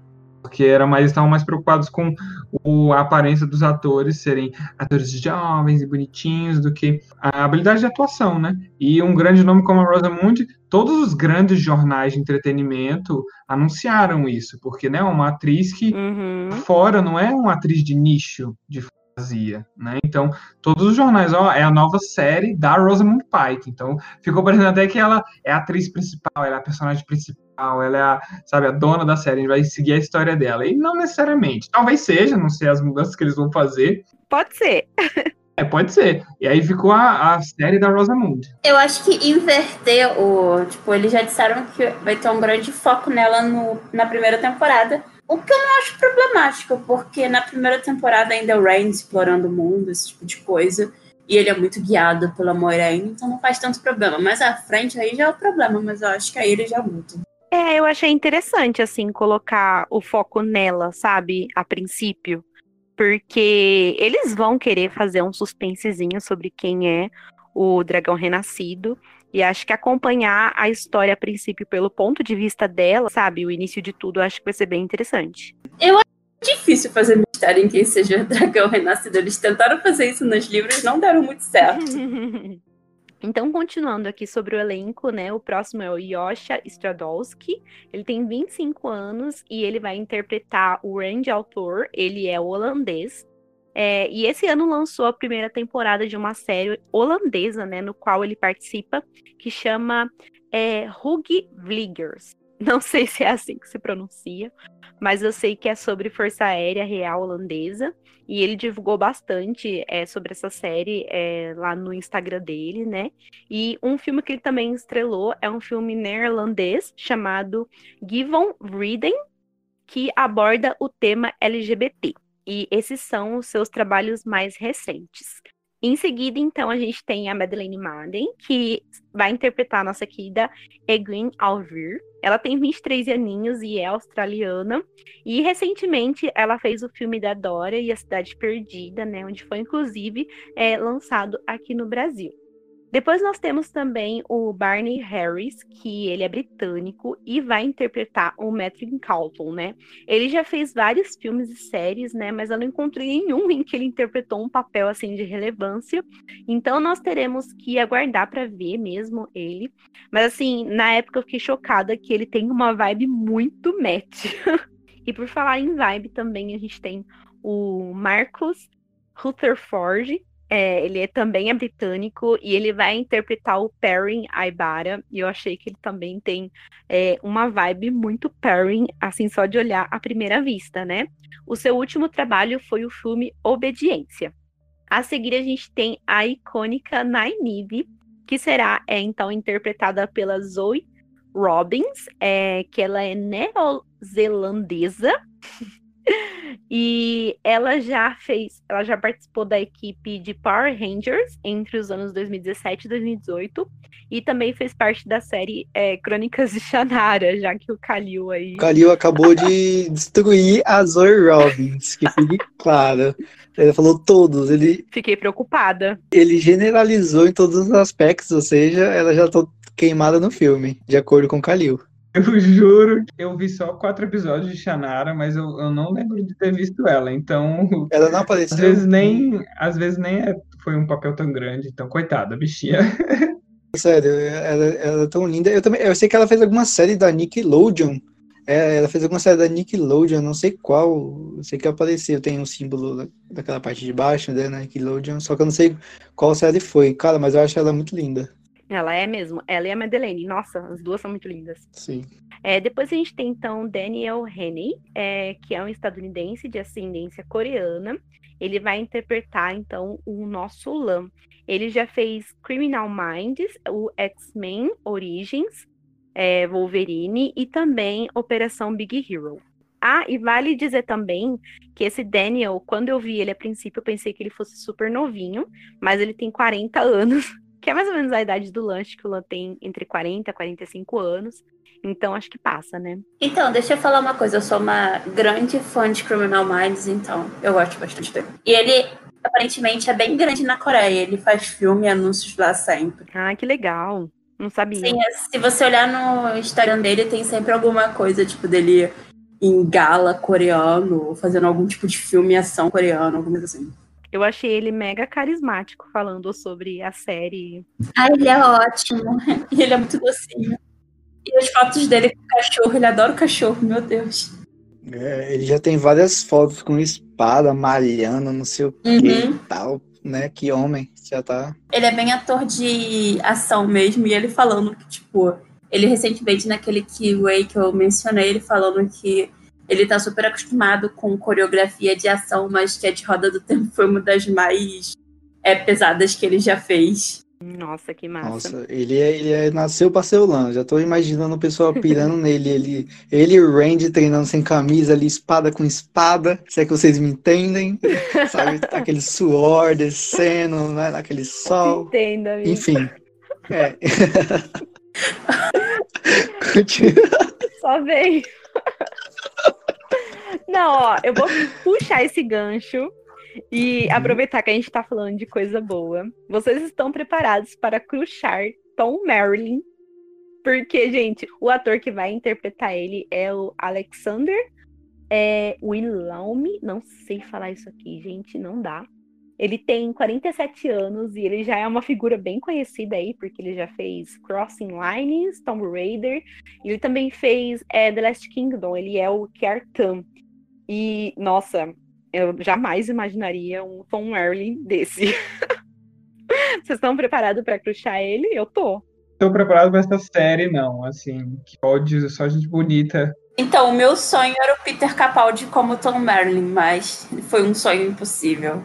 porque era mais estavam mais preocupados com o, a aparência dos atores serem atores jovens e bonitinhos do que a habilidade de atuação, né? E um grande nome como a Rosamund, todos os grandes jornais de entretenimento anunciaram isso, porque né, uma atriz que uhum. fora não é uma atriz de nicho de fantasia, né? Então, todos os jornais, ó, é a nova série da Rosamund Pike. Então, ficou parecendo até que ela é a atriz principal, ela é a personagem principal ela é a, sabe, a dona da série, a gente vai seguir a história dela. E não necessariamente. Talvez seja, não sei as mudanças que eles vão fazer. Pode ser. É, pode ser. E aí ficou a, a série da Rosamund. Eu acho que inverter o. Tipo, eles já disseram que vai ter um grande foco nela no, na primeira temporada. O que eu não acho problemático, porque na primeira temporada ainda é o Rain explorando o mundo, esse tipo de coisa. E ele é muito guiado pela Moiraine, então não faz tanto problema. Mas à frente aí já é o problema, mas eu acho que aí ele já muda. É, eu achei interessante, assim, colocar o foco nela, sabe, a princípio. Porque eles vão querer fazer um suspensezinho sobre quem é o dragão renascido. E acho que acompanhar a história a princípio pelo ponto de vista dela, sabe, o início de tudo, acho que vai ser bem interessante. Eu acho difícil fazer mistério em quem seja o dragão renascido. Eles tentaram fazer isso nos livros, não deram muito certo. (laughs) Então, continuando aqui sobre o elenco, né? O próximo é o Yosha Stradowski. Ele tem 25 anos e ele vai interpretar o Randy Autor. Ele é holandês. É, e esse ano lançou a primeira temporada de uma série holandesa, né? No qual ele participa, que chama é, Hugh Vliegers. (laughs) Não sei se é assim que se pronuncia, mas eu sei que é sobre Força Aérea Real Holandesa. E ele divulgou bastante é, sobre essa série é, lá no Instagram dele, né? E um filme que ele também estrelou é um filme neerlandês chamado Given Vreden, que aborda o tema LGBT. E esses são os seus trabalhos mais recentes. Em seguida, então, a gente tem a Madeleine Madden, que vai interpretar a nossa querida Egwene Alvir. Ela tem 23 aninhos e é australiana. E recentemente ela fez o filme da Dora e a Cidade Perdida, né? Onde foi, inclusive, é, lançado aqui no Brasil. Depois nós temos também o Barney Harris, que ele é britânico e vai interpretar o Matthew Carlton, né? Ele já fez vários filmes e séries, né? Mas eu não encontrei nenhum (laughs) em que ele interpretou um papel assim de relevância. Então nós teremos que aguardar para ver mesmo ele. Mas assim, na época eu fiquei chocada que ele tem uma vibe muito Matt. (laughs) e por falar em vibe também, a gente tem o Marcus Rutherford, é, ele é, também é britânico e ele vai interpretar o Perrin Aibara. E eu achei que ele também tem é, uma vibe muito Perrin, assim, só de olhar à primeira vista, né? O seu último trabalho foi o filme Obediência. A seguir, a gente tem a icônica Nynaeve, que será, é, então, interpretada pela Zoe Robbins, é, que ela é neozelandesa. E ela já fez, ela já participou da equipe de Power Rangers entre os anos 2017 e 2018. E também fez parte da série é, Crônicas de Shannara, já que o Kalil aí. O Kalil acabou de destruir a Zoe Robbins, que fique claro. Ele falou todos, ele. Fiquei preocupada. Ele generalizou em todos os aspectos, ou seja, ela já tá queimada no filme, de acordo com o Kalil. (laughs) Eu juro que eu vi só quatro episódios de Shannara, mas eu, eu não lembro de ter visto ela, então. (laughs) Ela não apareceu. Às vezes nem, às vezes nem é, foi um papel tão grande, então coitada, bichinha. (laughs) Sério, ela, ela é tão linda. Eu, também, eu sei que ela fez alguma série da Nickelodeon. É, ela fez alguma série da Nickelodeon, não sei qual. Eu sei que apareceu, tem um símbolo daquela parte de baixo, né, na Nickelodeon, só que eu não sei qual série foi. Cara, mas eu acho ela muito linda. Ela é mesmo. Ela e a Madeleine. Nossa, as duas são muito lindas. Sim. É, depois a gente tem, então, Daniel Henney, é, que é um estadunidense de ascendência coreana. Ele vai interpretar, então, o nosso Lam. Ele já fez Criminal Minds, o X-Men Origins, é, Wolverine e também Operação Big Hero. Ah, e vale dizer também que esse Daniel, quando eu vi ele a princípio, eu pensei que ele fosse super novinho, mas ele tem 40 anos que é mais ou menos a idade do lanche, que o Lan tem entre 40 e 45 anos. Então acho que passa, né? Então, deixa eu falar uma coisa. Eu sou uma grande fã de Criminal Minds, então eu gosto bastante dele. E ele aparentemente é bem grande na Coreia. Ele faz filme e anúncios lá sempre. Ah, que legal. Não sabia. Sim, é, se você olhar no Instagram dele, tem sempre alguma coisa, tipo, dele em gala coreano, fazendo algum tipo de filme e ação coreano, alguma coisa assim. Eu achei ele mega carismático falando sobre a série. Ah, ele é ótimo. E (laughs) ele é muito docinho. E as fotos dele com o cachorro, ele adora o cachorro, meu Deus. É, ele já tem várias fotos com espada, malhando, não sei o que uhum. e tal, né? Que homem, já tá. Ele é bem ator de ação mesmo, e ele falando que, tipo, ele recentemente naquele Keyway que eu mencionei, ele falando que ele tá super acostumado com coreografia de ação, mas que a de Roda do Tempo foi uma das mais é, pesadas que ele já fez. Nossa, que massa. Nossa, ele, é, ele é, nasceu pra ser o Lan. Já tô imaginando o pessoal pirando (laughs) nele. Ele, ele e o Randy treinando sem camisa ali, espada com espada. Se é que vocês me entendem. (laughs) Sabe? Aquele suor descendo, né? Naquele sol. Entenda, amigo. Enfim. É. (laughs) Só vem. Não, ó, eu vou puxar esse gancho e uhum. aproveitar que a gente tá falando de coisa boa. Vocês estão preparados para crushar Tom Marilyn? Porque, gente, o ator que vai interpretar ele é o Alexander é, Wilhelm. Não sei falar isso aqui, gente, não dá. Ele tem 47 anos e ele já é uma figura bem conhecida aí, porque ele já fez Crossing Lines, Tomb Raider, e ele também fez é, The Last Kingdom, ele é o Kertan. E, nossa, eu jamais imaginaria um Tom Merlin desse. (laughs) Vocês estão preparados para crushar ele? Eu tô. Estou preparado para essa série, não. Assim, que pode só gente bonita. Então, o meu sonho era o Peter Capaldi como Tom Merlin, mas foi um sonho impossível.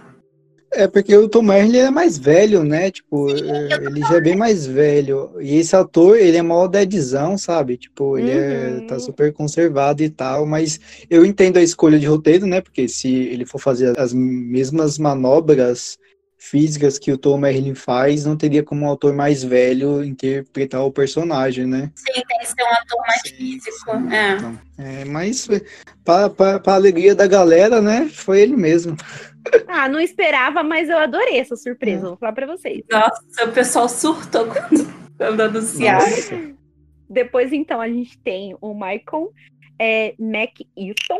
É porque o Tom Merlin é mais velho, né? Tipo, Sim, é, ele já é bem mais velho. E esse ator, ele é mó deadzão, sabe? Tipo, ele é, uhum. é, tá super conservado e tal, mas eu entendo a escolha de roteiro, né? Porque se ele for fazer as mesmas manobras físicas que o Tom Merlin faz, não teria como um autor mais velho interpretar o personagem, né? Sim, tem que ser um ator mais sim, físico. Sim. É. Então, é, mas para a alegria da galera, né? Foi ele mesmo. Ah, não esperava, mas eu adorei essa surpresa, vou falar para vocês. Nossa, o pessoal surtou quando, quando anunciaram. Depois, então, a gente tem o Michael é, McEaton,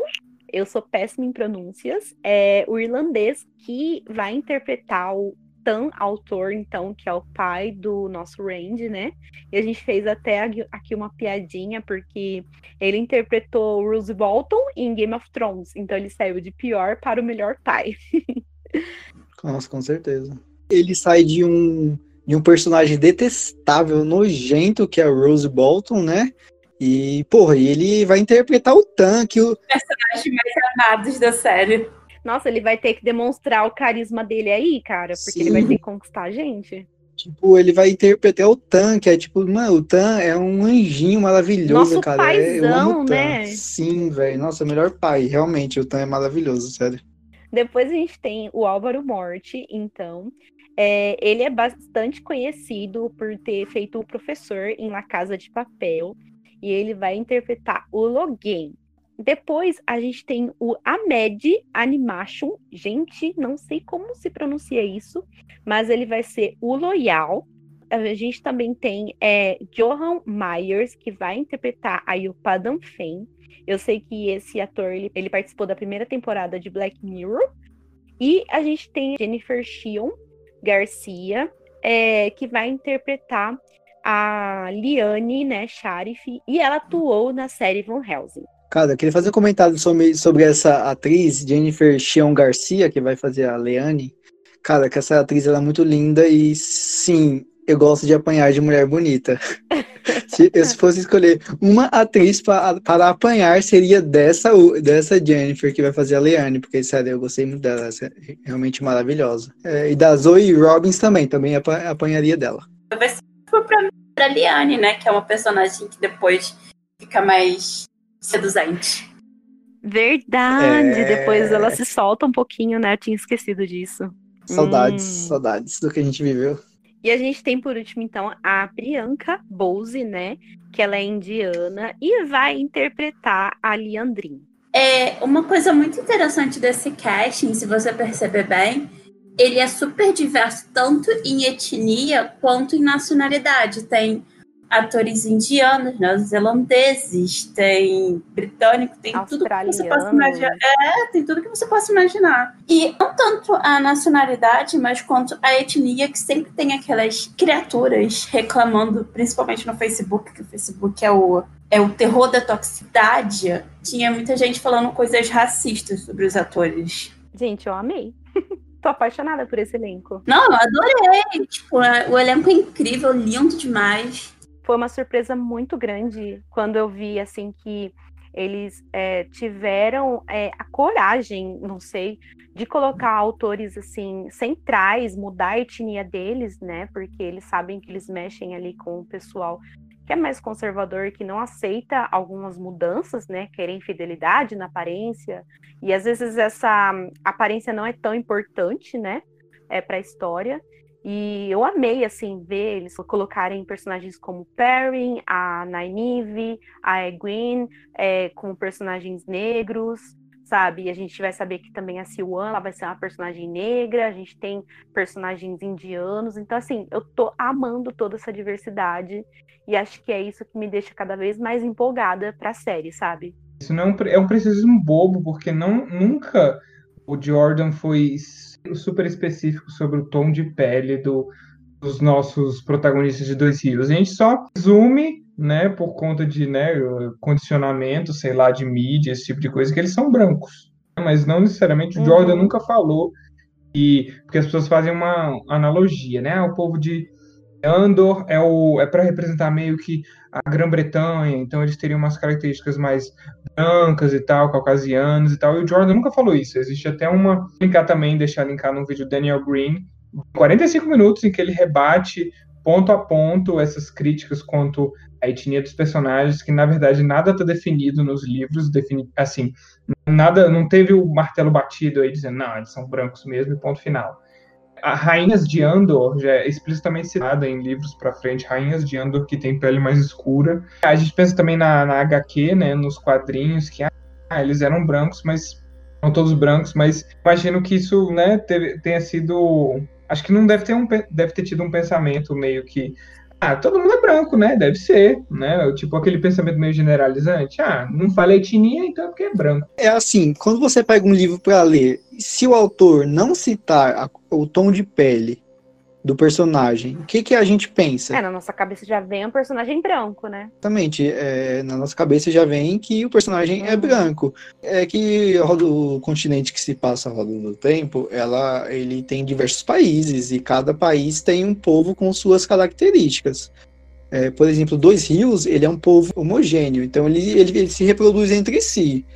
eu sou péssima em pronúncias, é o irlandês que vai interpretar o Tan, autor, então, que é o pai do nosso Randy, né? E a gente fez até aqui uma piadinha, porque ele interpretou o Roose Bolton em Game of Thrones, então ele saiu de pior para o melhor pai. (laughs) Nossa, com certeza. Ele sai de um, de um personagem detestável, nojento, que é o Rose Bolton, né? E, porra, ele vai interpretar o tanque. O personagem mais amados da série. Nossa, ele vai ter que demonstrar o carisma dele aí, cara, porque Sim. ele vai ter que conquistar a gente. Tipo, ele vai interpretar o Tan, que é tipo, mano, o Tan é um anjinho maravilhoso, Nosso cara. paizão, é, eu amo o Tan. né? Sim, velho. Nossa, melhor pai. Realmente, o Tan é maravilhoso, sério. Depois a gente tem o Álvaro Morte, então. É, ele é bastante conhecido por ter feito o professor em La Casa de Papel. E ele vai interpretar o Logan. Depois a gente tem o Ahmed Animation. Gente, não sei como se pronuncia isso, mas ele vai ser o Loyal. A gente também tem é, Johan Myers, que vai interpretar a Yupadan Fen. Eu sei que esse ator ele, ele participou da primeira temporada de Black Mirror. E a gente tem Jennifer Shion Garcia, é, que vai interpretar a Liane, né, Sharif, e ela atuou na série Van Helsing. Cara, eu queria fazer um comentário sobre, sobre essa atriz, Jennifer Shion Garcia, que vai fazer a Leane. Cara, que essa atriz ela é muito linda e sim, eu gosto de apanhar de mulher bonita. (laughs) se eu se fosse escolher uma atriz pra, para apanhar, seria dessa, dessa Jennifer que vai fazer a Leane, porque, sério, eu gostei muito dela, ela é realmente maravilhosa. É, e da Zoe Robbins também, também apa- apanharia dela. Vai ser pra, pra Liane, né? Que é uma personagem que depois fica mais seduzente. Verdade, É. depois ela se solta um pouquinho, né? Eu tinha esquecido disso. Saudades, Hum. saudades do que a gente viveu. E a gente tem por último, então, a Priyanka Bose, né? Que ela é indiana e vai interpretar a Liandrin. É uma coisa muito interessante desse casting, se você perceber bem, ele é super diverso tanto em etnia quanto em nacionalidade. Tem atores indianos, neozelandeses, tem britânico, tem tudo que você possa imaginar. É, tem tudo que você possa imaginar. E não tanto a nacionalidade, mas quanto a etnia, que sempre tem aquelas criaturas reclamando, principalmente no Facebook, que o Facebook é o, é o terror da toxicidade. Tinha muita gente falando coisas racistas sobre os atores. Gente, eu amei. (laughs) Tô apaixonada por esse elenco. Não, eu adorei. Tipo, é- o elenco é incrível, lindo demais. Foi uma surpresa muito grande quando eu vi, assim, que eles é, tiveram é, a coragem, não sei, de colocar autores, assim, centrais, mudar a etnia deles, né? Porque eles sabem que eles mexem ali com o pessoal que é mais conservador, que não aceita algumas mudanças, né? Querem fidelidade na aparência. E às vezes essa aparência não é tão importante, né? É, para a história. E eu amei, assim, ver eles colocarem personagens como Perrin, a Nynaeve, a Egwene, é, como personagens negros, sabe? E a gente vai saber que também a Siwan ela vai ser uma personagem negra, a gente tem personagens indianos. Então, assim, eu tô amando toda essa diversidade e acho que é isso que me deixa cada vez mais empolgada pra série, sabe? Isso não é um é preciosismo bobo, porque não, nunca o Jordan foi super específico sobre o tom de pele do- dos nossos protagonistas de Dois Rios. A gente só resume, né, por conta de né, condicionamento, sei lá, de mídia, esse tipo de coisa, que eles são brancos. Mas não necessariamente o Uhum. Jordan nunca falou e porque as pessoas fazem uma analogia, né? Ah, O povo de Andor é é para representar meio que a Grã-Bretanha, então eles teriam umas características mais brancas e tal, caucasianos e tal. E o Jordan nunca falou isso. Existe até uma linkar também, deixar linkar no vídeo Daniel Green, 45 minutos em que ele rebate ponto a ponto essas críticas quanto à etnia dos personagens, que na verdade nada está definido nos livros, defini assim, nada, não teve o martelo batido aí dizendo, não, eles são brancos mesmo ponto final. A Rainhas de Andor já é explicitamente citada em livros pra frente, Rainhas de Andor que tem pele mais escura. A gente pensa também na, na HQ, né, nos quadrinhos, que ah, eles eram brancos, mas não todos brancos, mas imagino que isso, né, teve- tenha sido, acho que não deve ter um deve ter tido um pensamento meio que ah, todo mundo é branco, né? Deve ser, né? Tipo aquele pensamento meio generalizante. Ah, não falei etnia, então é porque é branco. É assim, quando você pega um livro para ler, se o autor não citar o tom de pele do personagem, o que, que a gente pensa? É, na nossa cabeça já vem um personagem branco, né? Exatamente, é, na nossa cabeça já vem que o personagem é Uhum. branco. É que o continente que se passa a roda do tempo, ela, ele tem diversos países e cada país tem um povo com suas características. É, por exemplo, Dois Rios, ele é um povo homogêneo, então ele, ele, ele se reproduz entre si.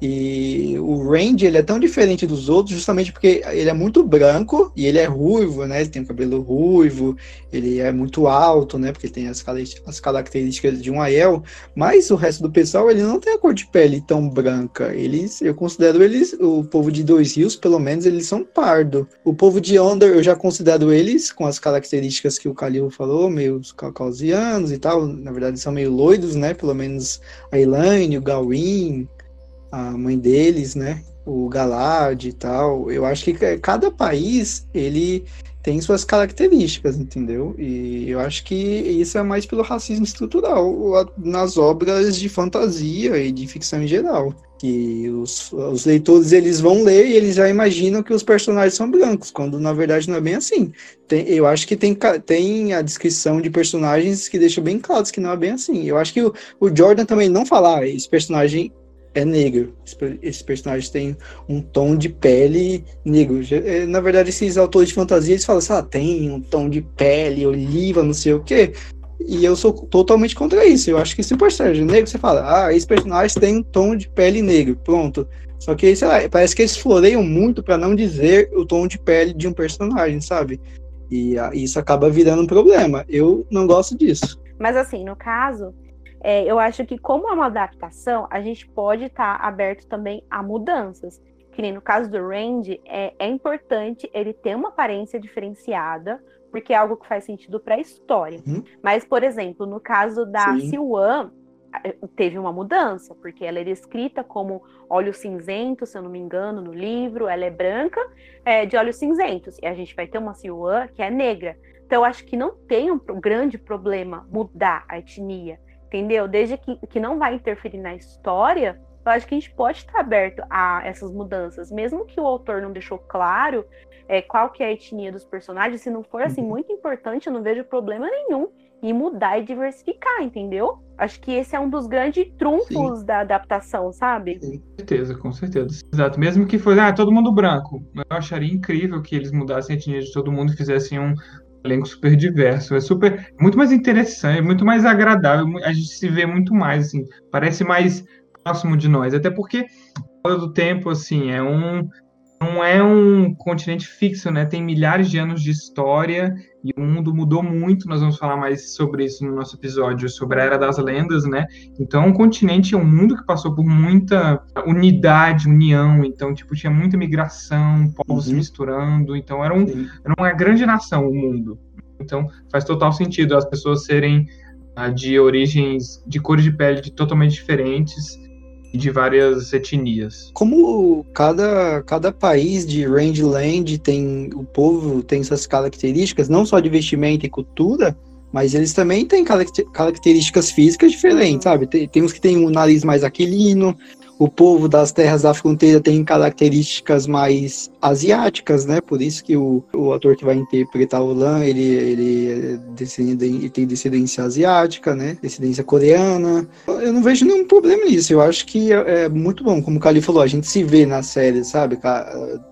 E o Randy, ele é tão diferente dos outros justamente porque ele é muito branco e ele é ruivo, né? Ele tem o cabelo ruivo, ele é muito alto, né? Porque tem as, as características de um Aiel, mas o resto do pessoal, ele não tem a cor de pele tão branca. Eles, eu considero eles, o povo de Dois Rios, pelo menos, eles são pardo. O povo de Onder, eu já considero eles com as características que o Kalil falou, meio caucasianos e tal. Na verdade, são meio loidos, né? Pelo menos a Elaine, o Gawain, a mãe deles, né? O Galad e tal. Eu acho que cada país ele tem suas características, entendeu? E eu acho que isso é mais pelo racismo estrutural nas obras de fantasia e de ficção em geral. Que os, os leitores eles vão ler e eles já imaginam que os personagens são brancos, quando na verdade não é bem assim. Tem, eu acho que tem, tem a descrição de personagens que deixa bem claro que não é bem assim. Eu acho que o, o Jordan também não fala, ah, esse personagem é negro. Esse personagem tem um tom de pele negro. É, na verdade, esses autores de fantasia, eles falam assim, ah, tem um tom de pele oliva, não sei o quê. E eu sou totalmente contra isso. Eu acho que se o personagem é negro, você fala, ah, esse personagem tem um tom de pele negro. Pronto. Só que, sei lá, parece que eles floreiam muito para não dizer o tom de pele de um personagem, sabe? E isso acaba virando um problema. Eu não gosto disso. Mas assim, no caso, é, eu acho que como é uma adaptação, a gente pode estar tá aberto também a mudanças. Que nem no caso do Randy, é, é importante ele ter uma aparência diferenciada, porque é algo que faz sentido para a história. Uhum. Mas, por exemplo, no caso da Siwan, teve uma mudança, porque ela era escrita como olhos cinzentos, se eu não me engano, no livro, ela é branca, é, de olhos cinzentos, e a gente vai ter uma Siwan que é negra. Então, eu acho que não tem um grande problema mudar a etnia entendeu? Desde que, que não vai interferir na história, eu acho que a gente pode estar aberto a essas mudanças, mesmo que o autor não deixou claro é, qual que é a etnia dos personagens, se não for assim uhum. muito importante, eu não vejo problema nenhum em mudar e diversificar, entendeu? Acho que esse é um dos grandes trunfos Sim. da adaptação, sabe? Com certeza, com certeza. Exato. Mesmo que fosse, ah, todo mundo branco. Eu acharia incrível que eles mudassem a etnia de todo mundo e fizessem um, elenco super diverso, é super muito mais interessante, muito mais agradável, a gente se vê muito mais assim, parece mais próximo de nós, até porque do tempo assim, é um não é um continente fixo, né? Tem milhares de anos de história e o mundo mudou muito. Nós vamos falar mais sobre isso no nosso episódio sobre a Era das Lendas, né? Então, um continente é um mundo que passou por muita unidade, união. Então, tipo, tinha muita migração, povos uhum. misturando. Então, era, um, era uma grande nação o mundo. Então, faz total sentido as pessoas serem uh, de origens, de cores de pele de totalmente diferentes de várias etnias. Como cada, cada país de Rangeland tem o povo tem suas características, não só de vestimenta e cultura, mas eles também têm características físicas diferentes, sabe? Tem, tem uns que têm um nariz mais aquilino, o povo das terras da fronteira tem características mais asiáticas, né? Por isso que o, o ator que vai interpretar o Lan, ele, ele, é ele tem descendência asiática, né? Descendência coreana. Eu não vejo nenhum problema nisso. Eu acho que é, é muito bom. Como o Kali falou, a gente se vê na série, sabe?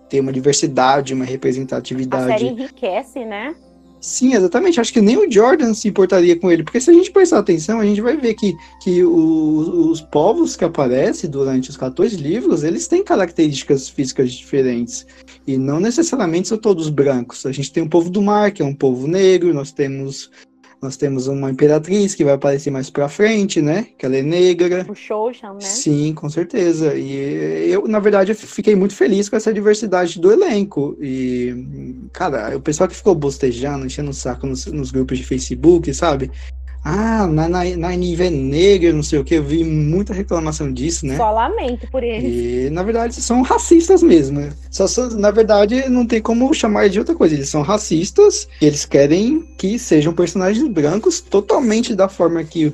Tem uma diversidade, uma representatividade. A série enriquece, né? Sim, exatamente. Acho que nem o Jordan se importaria com ele, porque se a gente prestar atenção, a gente vai ver que, que o, os povos que aparecem durante os 14 livros, eles têm características físicas diferentes. E não necessariamente são todos brancos. A gente tem o povo do mar, que é um povo negro, nós temos nós temos uma imperatriz que vai aparecer mais pra frente, né? Que ela é negra. O Shoshan, né? Sim, com certeza. E eu, na verdade, eu fiquei muito feliz com essa diversidade do elenco. E, cara, o pessoal que ficou bostejando, enchendo o saco nos, nos grupos de Facebook, sabe? Ah, na, na, na nível negra, não sei o que, eu vi muita reclamação disso, né? Só lamento por eles. E, na verdade, são racistas mesmo. Né? Só, só, na verdade, não tem como chamar de outra coisa. Eles são racistas, eles querem que sejam personagens brancos totalmente da forma que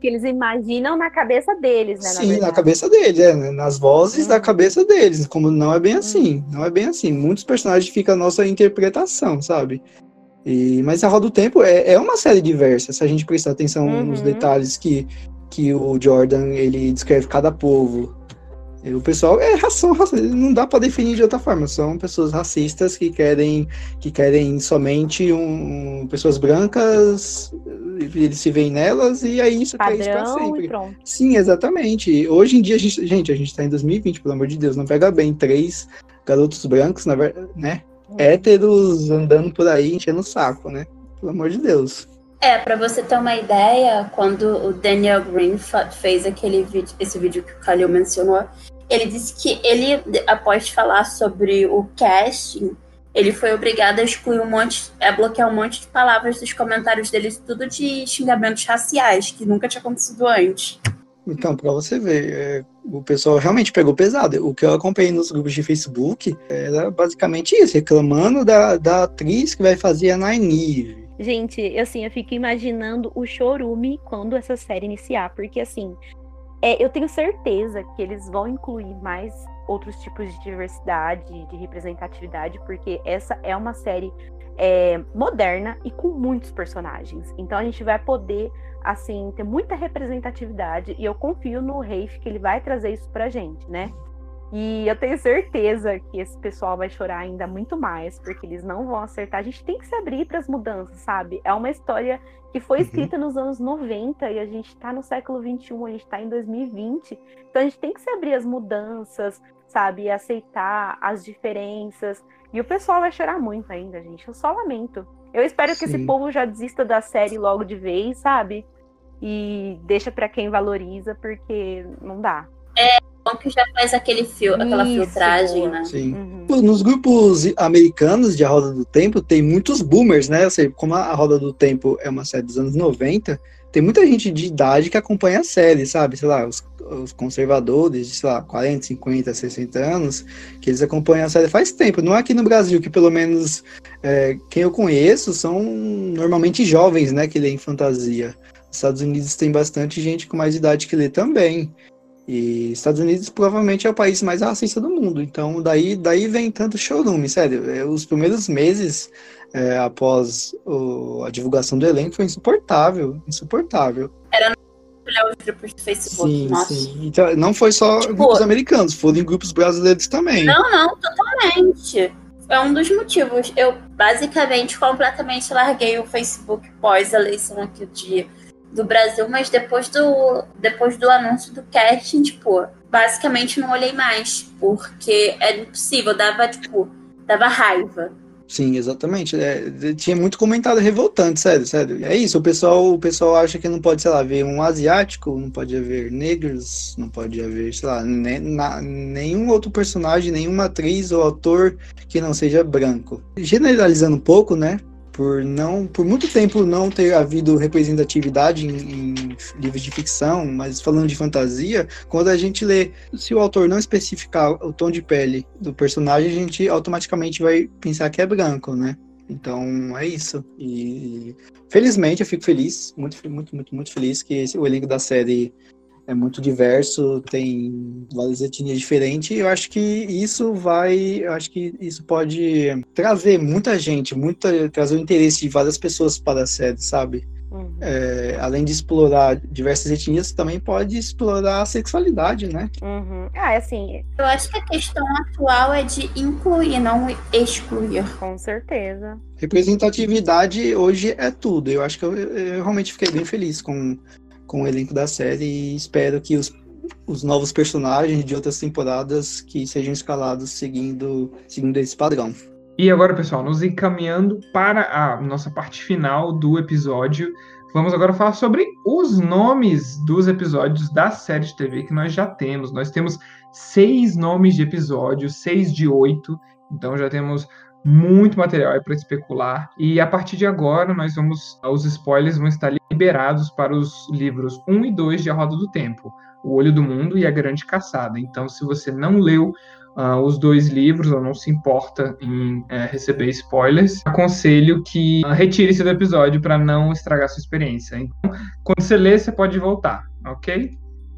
que eles imaginam na cabeça deles, né? Sim, na, na cabeça deles, é, né? nas vozes da uhum. cabeça deles, como não é bem assim, hum. não é bem assim. Muitos personagens ficam a nossa interpretação, sabe? E, mas a Roda do Tempo é, é uma série diversa, se a gente prestar atenção uhum. nos detalhes que, que o Jordan ele descreve cada povo. O pessoal é ração, não dá para definir de outra forma. São pessoas racistas que querem que querem somente um, pessoas brancas, eles se veem nelas e é isso Padrão é isso pra sempre. E. Sim, exatamente. Hoje em dia a gente, gente, a gente tá em 2020, pelo amor de Deus, não pega bem três garotos brancos, na verdade, né? Héteros andando por aí enchendo o saco, né? Pelo amor de Deus. É, pra você ter uma ideia, quando o Daniel Green fez aquele vídeo, esse vídeo que o Kalil mencionou, ele disse que ele, após falar sobre o casting, ele foi obrigado a excluir um monte, a bloquear um monte de palavras dos comentários dele, tudo de xingamentos raciais, que nunca tinha acontecido antes. Então, para você ver, é, o pessoal realmente pegou pesado. O que eu acompanhei nos grupos de Facebook era basicamente isso, reclamando da, da atriz que vai fazer a Nynaeve. Gente, assim, eu fico imaginando o chorume quando essa série iniciar, porque assim, é, eu tenho certeza que eles vão incluir mais outros tipos de diversidade, de representatividade, porque essa é uma série é, moderna e com muitos personagens. Então a gente vai poder, assim, ter muita representatividade e eu confio no Rafe que ele vai trazer isso pra gente, né? E eu tenho certeza que esse pessoal vai chorar ainda muito mais, porque eles não vão acertar. A gente tem que se abrir para as mudanças, sabe? É uma história que foi uhum. escrita uhum. nos anos 90 e a gente está no século 21, a gente está em 2020. Então a gente tem que se abrir às mudanças, sabe? E aceitar as diferenças. E o pessoal vai chorar muito ainda, gente. Eu só lamento. Eu espero Sim. que esse povo já desista da série logo de vez, sabe? E deixa para quem valoriza, porque não dá. É, que já faz aquele fio, aquela Isso, filtragem, né? Sim. Uhum. Nos grupos americanos de A Roda do Tempo, tem muitos boomers, né? Eu sei, como a Roda do Tempo é uma série dos anos 90, tem muita gente de idade que acompanha a série, sabe? Sei lá, os, os conservadores de, sei lá, 40, 50, 60 anos, que eles acompanham a série faz tempo. Não é aqui no Brasil, que pelo menos é, quem eu conheço são normalmente jovens, né? Que leem fantasia. Nos Estados Unidos tem bastante gente com mais idade que lê também. E Estados Unidos provavelmente é o país mais racista do mundo. Então, daí, daí vem tanto showroom, sério. É, os primeiros meses é, após o, a divulgação do elenco foi insuportável. Insuportável. Era olhar os grupos do Facebook. Sim, Nossa. sim. Então, não foi só tipo, grupos americanos, foram em grupos brasileiros também. Não, não, totalmente. É um dos motivos. Eu basicamente completamente larguei o Facebook pós a eleição aqui de do Brasil, mas depois do, depois do anúncio do casting, tipo, basicamente não olhei mais, porque era impossível, dava, tipo, dava raiva. Sim, exatamente. É, tinha muito comentário revoltante, sério, sério. É isso, o pessoal, o pessoal acha que não pode, sei lá, ver um asiático, não pode haver negros, não pode haver, sei lá, ne, na, nenhum outro personagem, nenhuma atriz ou ator que não seja branco. Generalizando um pouco, né? Por não por muito tempo não ter havido representatividade em, em, livros de ficção, mas falando de fantasia, quando a gente lê, se o autor não especificar o tom de pele do personagem, a gente automaticamente vai pensar que é branco, né? Então é isso. E felizmente eu fico feliz, muito, muito, muito, muito feliz que esse, o elenco da série é muito diverso, tem várias etnias diferentes, e eu acho que isso vai, eu acho que isso pode trazer muita gente, muita, trazer o interesse de várias pessoas para a série, sabe? Uhum. É, além de explorar diversas etnias, também pode explorar a sexualidade, né? Uhum. Ah, é assim. Eu acho que a questão atual é de incluir, não excluir. Com certeza. Representatividade hoje é tudo. Eu acho que eu, eu realmente fiquei bem feliz com com o elenco da série e espero que os, os novos personagens de outras temporadas que sejam escalados seguindo, seguindo esse padrão. E agora, pessoal, nos encaminhando para a nossa parte final do episódio, vamos agora falar sobre os nomes dos episódios da série de TV que nós já temos. Nós temos seis nomes de episódios, seis de oito, então já temos muito material para especular. E a partir de agora, nós vamos. Os spoilers vão estar liberados para os livros 1 e 2 de A Roda do Tempo, O Olho do Mundo e A Grande Caçada. Então, se você não leu uh, os dois livros ou não se importa em uh, receber spoilers, aconselho que uh, retire-se do episódio para não estragar sua experiência. Então, quando você lê, você pode voltar, ok?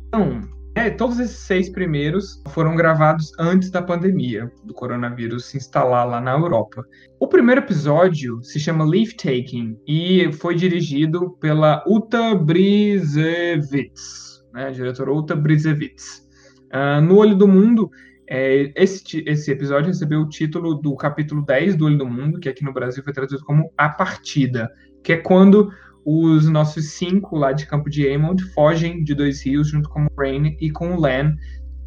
Então, é, todos esses seis primeiros foram gravados antes da pandemia do coronavírus se instalar lá na Europa. O primeiro episódio se chama Leaf Taking e foi dirigido pela Uta Brizevitz, né, a diretora Uta Brizevitz. Uh, no Olho do Mundo, é, esse, esse episódio recebeu o título do capítulo 10 do Olho do Mundo, que aqui no Brasil foi traduzido como A Partida, que é quando os nossos cinco lá de Campo de Aemond fogem de Dois Rios junto com o Rain e com o Lan,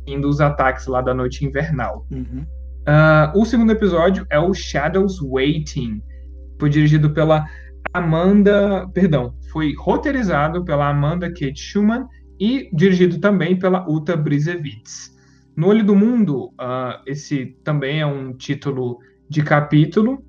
indo os ataques lá da Noite Invernal. Uhum. Uh, o segundo episódio é o Shadows Waiting. Foi dirigido pela Amanda. Perdão, foi roteirizado pela Amanda Kate Schumann e dirigido também pela Uta Brizevitz. No Olho do Mundo, uh, esse também é um título de capítulo.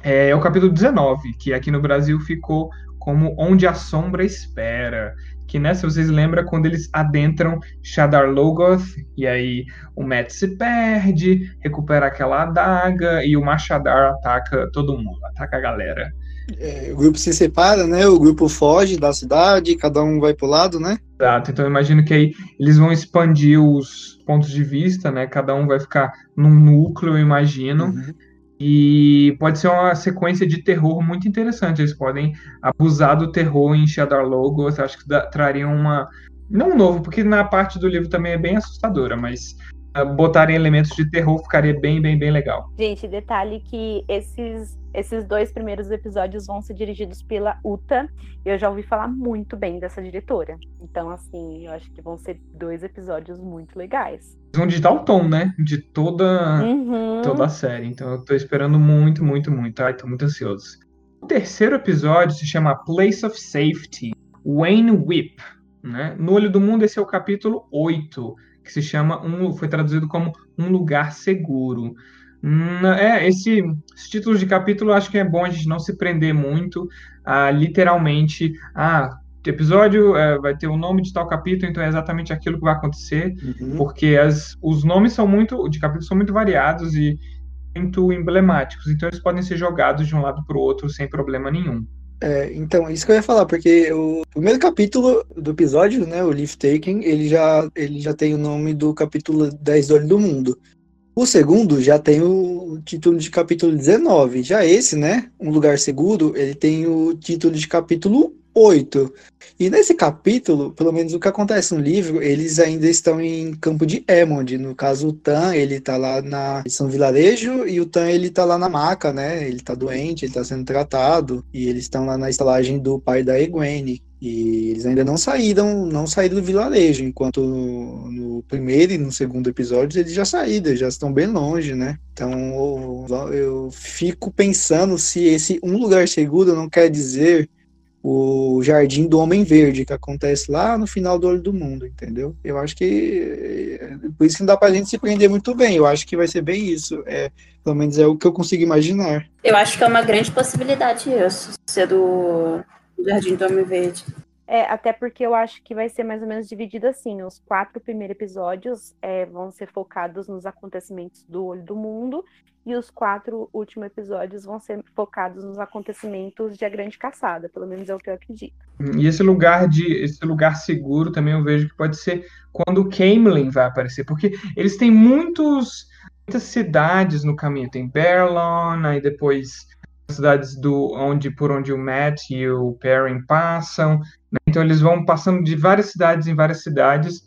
É, é o capítulo 19, que aqui no Brasil ficou como Onde a Sombra Espera. Que, né, se vocês lembram, quando eles adentram Shadar Logoth, e aí o Matt se perde, recupera aquela adaga, e o Machadar ataca todo mundo, ataca a galera. É, o grupo se separa, né? O grupo foge da cidade, cada um vai pro lado, né? Exato, então eu imagino que aí eles vão expandir os pontos de vista, né? Cada um vai ficar num núcleo, eu imagino. Uhum. E pode ser uma sequência de terror muito interessante. Eles podem abusar do terror em Shadow Logos. Acho que trariam uma. Não novo, porque na parte do livro também é bem assustadora, mas botarem elementos de terror ficaria bem, bem, bem legal. Gente, detalhe que esses esses dois primeiros episódios vão ser dirigidos pela Uta. Eu já ouvi falar muito bem dessa diretora. Então, assim, eu acho que vão ser dois episódios muito legais. Vão digitar o tom, né? De toda, uhum. toda a série. Então, eu tô esperando muito, muito, muito. Ai, tô muito ansioso. O terceiro episódio se chama Place of Safety, Wayne Whip. Né? No Olho do Mundo, esse é o capítulo 8, que se chama, um, foi traduzido como Um Lugar Seguro. É, esse, esse título de capítulo acho que é bom a gente não se prender muito a literalmente, ah, episódio é, vai ter o nome de tal capítulo, então é exatamente aquilo que vai acontecer, uhum. porque as, os nomes são muito, de capítulos são muito variados e muito emblemáticos, então eles podem ser jogados de um lado para o outro sem problema nenhum. É, então, isso que eu ia falar, porque o primeiro capítulo do episódio, né, o Leaf Taking, ele já, ele já tem o nome do capítulo 10 do Olho do Mundo. O segundo já tem o título de capítulo 19. Já esse, né? Um Lugar Seguro, ele tem o título de capítulo 8. E nesse capítulo, pelo menos o que acontece no livro, eles ainda estão em campo de Emond. No caso, o Tan, ele tá lá na São Vilarejo e o Tan, ele tá lá na maca, né? Ele tá doente, ele tá sendo tratado. E eles estão lá na estalagem do pai da Egwene. E eles ainda não saíram, não saíram do vilarejo, enquanto no primeiro e no segundo episódio eles já saíram, já estão bem longe, né? Então eu, eu fico pensando se esse um lugar seguro não quer dizer o Jardim do Homem Verde, que acontece lá no final do Olho do Mundo, entendeu? Eu acho que por isso que não dá pra gente se prender muito bem. Eu acho que vai ser bem isso. É, pelo menos é o que eu consigo imaginar. Eu acho que é uma grande possibilidade isso, ser do Jardim do Homem Verde. É, até porque eu acho que vai ser mais ou menos dividido assim. Os quatro primeiros episódios é, vão ser focados nos acontecimentos do Olho do Mundo, e os quatro últimos episódios vão ser focados nos acontecimentos de A Grande Caçada, pelo menos é o que eu acredito. E esse lugar de esse lugar seguro também eu vejo que pode ser quando o Camelin vai aparecer, porque eles têm muitos muitas cidades no caminho. Tem Berlon, aí depois cidades do onde por onde o Matt e o Perrin passam. Né? Então eles vão passando de várias cidades em várias cidades.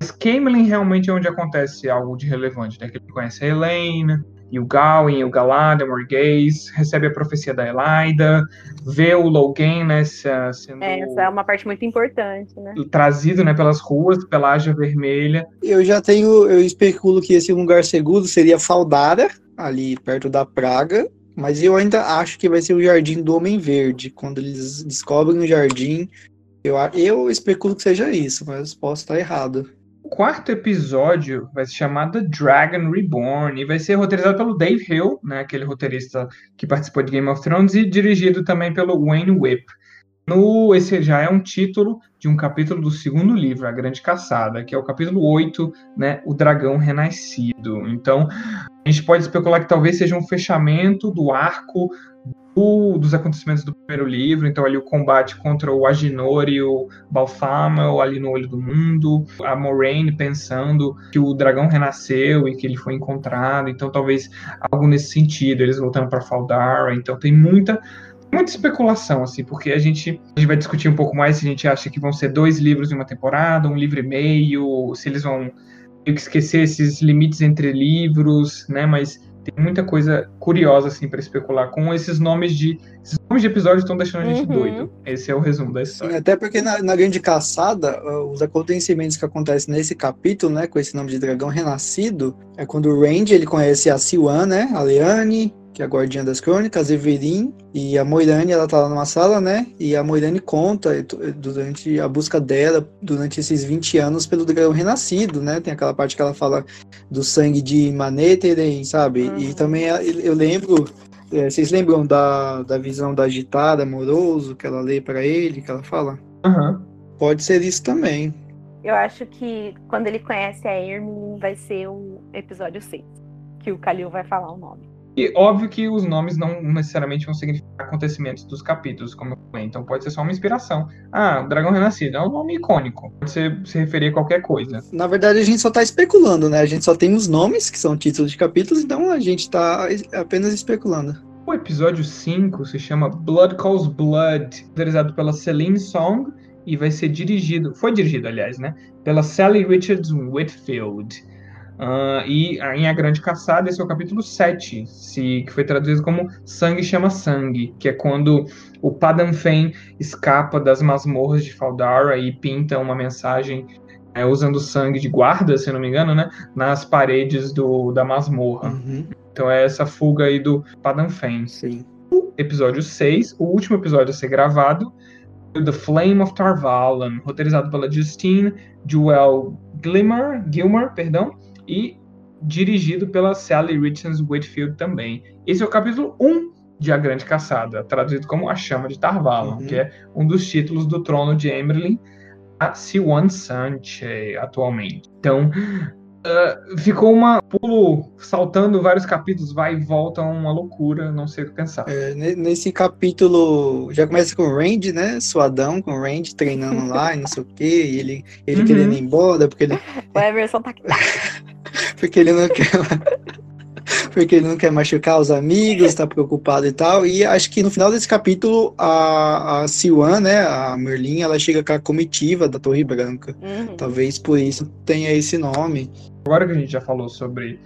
Mas Camelin realmente é onde acontece algo de relevante, né? Que ele conhece a Elaine, e o Gawain, o Galad, o Morghese, recebe a profecia da Elaida, vê o Logan, né, sendo... É, essa é uma parte muito importante, né? Trazido, né, pelas ruas, pela Ágia Vermelha. Eu já tenho, eu especulo que esse lugar seguro seria Faldara, ali perto da Praga, mas eu ainda acho que vai ser o Jardim do Homem Verde. Quando eles descobrem o jardim, eu, eu especulo que seja isso, mas posso estar errado. O quarto episódio vai se chamar The Dragon Reborn e vai ser roteirizado pelo Dave Hill, né, aquele roteirista que participou de Game of Thrones, e dirigido também pelo Wayne Whip. No, esse já é um título de um capítulo do segundo livro, A Grande Caçada, que é o capítulo 8, né, O Dragão Renascido. Então, a gente pode especular que talvez seja um fechamento do arco do, dos acontecimentos do primeiro livro, então ali o combate contra o Aginor e o Balthamel ali no Olho do Mundo, a Moraine pensando que o dragão renasceu e que ele foi encontrado, então talvez algo nesse sentido, eles voltando para Faldara, então tem muita muita especulação, assim, porque a gente, a gente vai discutir um pouco mais se a gente acha que vão ser dois livros em uma temporada, um livro e meio, se eles vão que esquecer esses limites entre livros, né? Mas tem muita coisa curiosa assim para especular com esses nomes de esses nomes de episódios estão deixando a gente Uhum. doido. Esse é o resumo da Sim, história. até porque na, na Grande Caçada, uh, os acontecimentos que acontecem nesse capítulo, né, com esse nome de dragão renascido, é quando o Randy ele conhece a Siwan, né, a Leane, que é a guardiã das crônicas, a Everin, e a Moirane, ela tá lá numa sala, né, e a Moirane conta durante a busca dela, durante esses 20 anos, pelo dragão renascido, né, tem aquela parte que ela fala do sangue de Manetheren, sabe, e Uhum. também a- eu lembro é, vocês lembram da, da visão da agitada, amoroso, que ela lê pra ele, que ela fala? Aham. Pode ser isso também. Eu acho que quando ele conhece a Ermin vai ser o episódio 6. Que o Kalil vai falar o nome. E óbvio que os nomes não necessariamente vão significar acontecimentos dos capítulos, como eu falei. Então pode ser só uma inspiração. Ah, o Dragão Renascido é um nome icônico. Pode ser, se referir a qualquer coisa. Na verdade, a gente só tá especulando, né? A gente só tem os nomes, que são títulos de capítulos, então a gente tá es- apenas especulando. O episódio 5 se chama Blood Calls Blood, realizado pela Celine Song e vai ser dirigido, foi dirigido, aliás, né? Pela Sally Richards Whitfield. Ah, e em A Grande Caçada, esse é o capítulo 7, se, que foi traduzido como Sangue Chama Sangue, que é quando o Padan Fen escapa das masmorras de Faldara e pinta uma mensagem é, usando sangue de guarda, se não me engano, né? Nas paredes do, da masmorra. Uhum, Então é essa fuga aí do Padan Fen sim. episódio 6, o último episódio a ser gravado, The Flame of Tarvalon, roteirizado pela Justine Jewel Gilmer, Gilmer perdão, e dirigido pela Sally Richards Whitfield também. Esse é o capítulo 1 de A Grande Caçada, traduzido como A Chama de Tarvalon, Uhum. que é um dos títulos do trono de Emerlin, a Siwan Sanche, atualmente. Então, ah, ficou uma pulo saltando vários capítulos, vai e volta, uma loucura, não sei o que pensar. É, ne- nesse capítulo, já começa com o Randy, né? Suadão, com o Randy treinando lá e não sei o quê, e ele, ele Uhum. querendo ir embora, porque ele, (laughs) O Everson tá (laughs) porque ele não quer (laughs) porque ele não quer machucar os amigos, tá preocupado e tal. E acho que no final desse capítulo a, a Siwan, né, a Merlin, ela chega com a comitiva da Torre Branca. Uhum. Talvez por isso tenha esse nome. Agora que a gente já falou sobre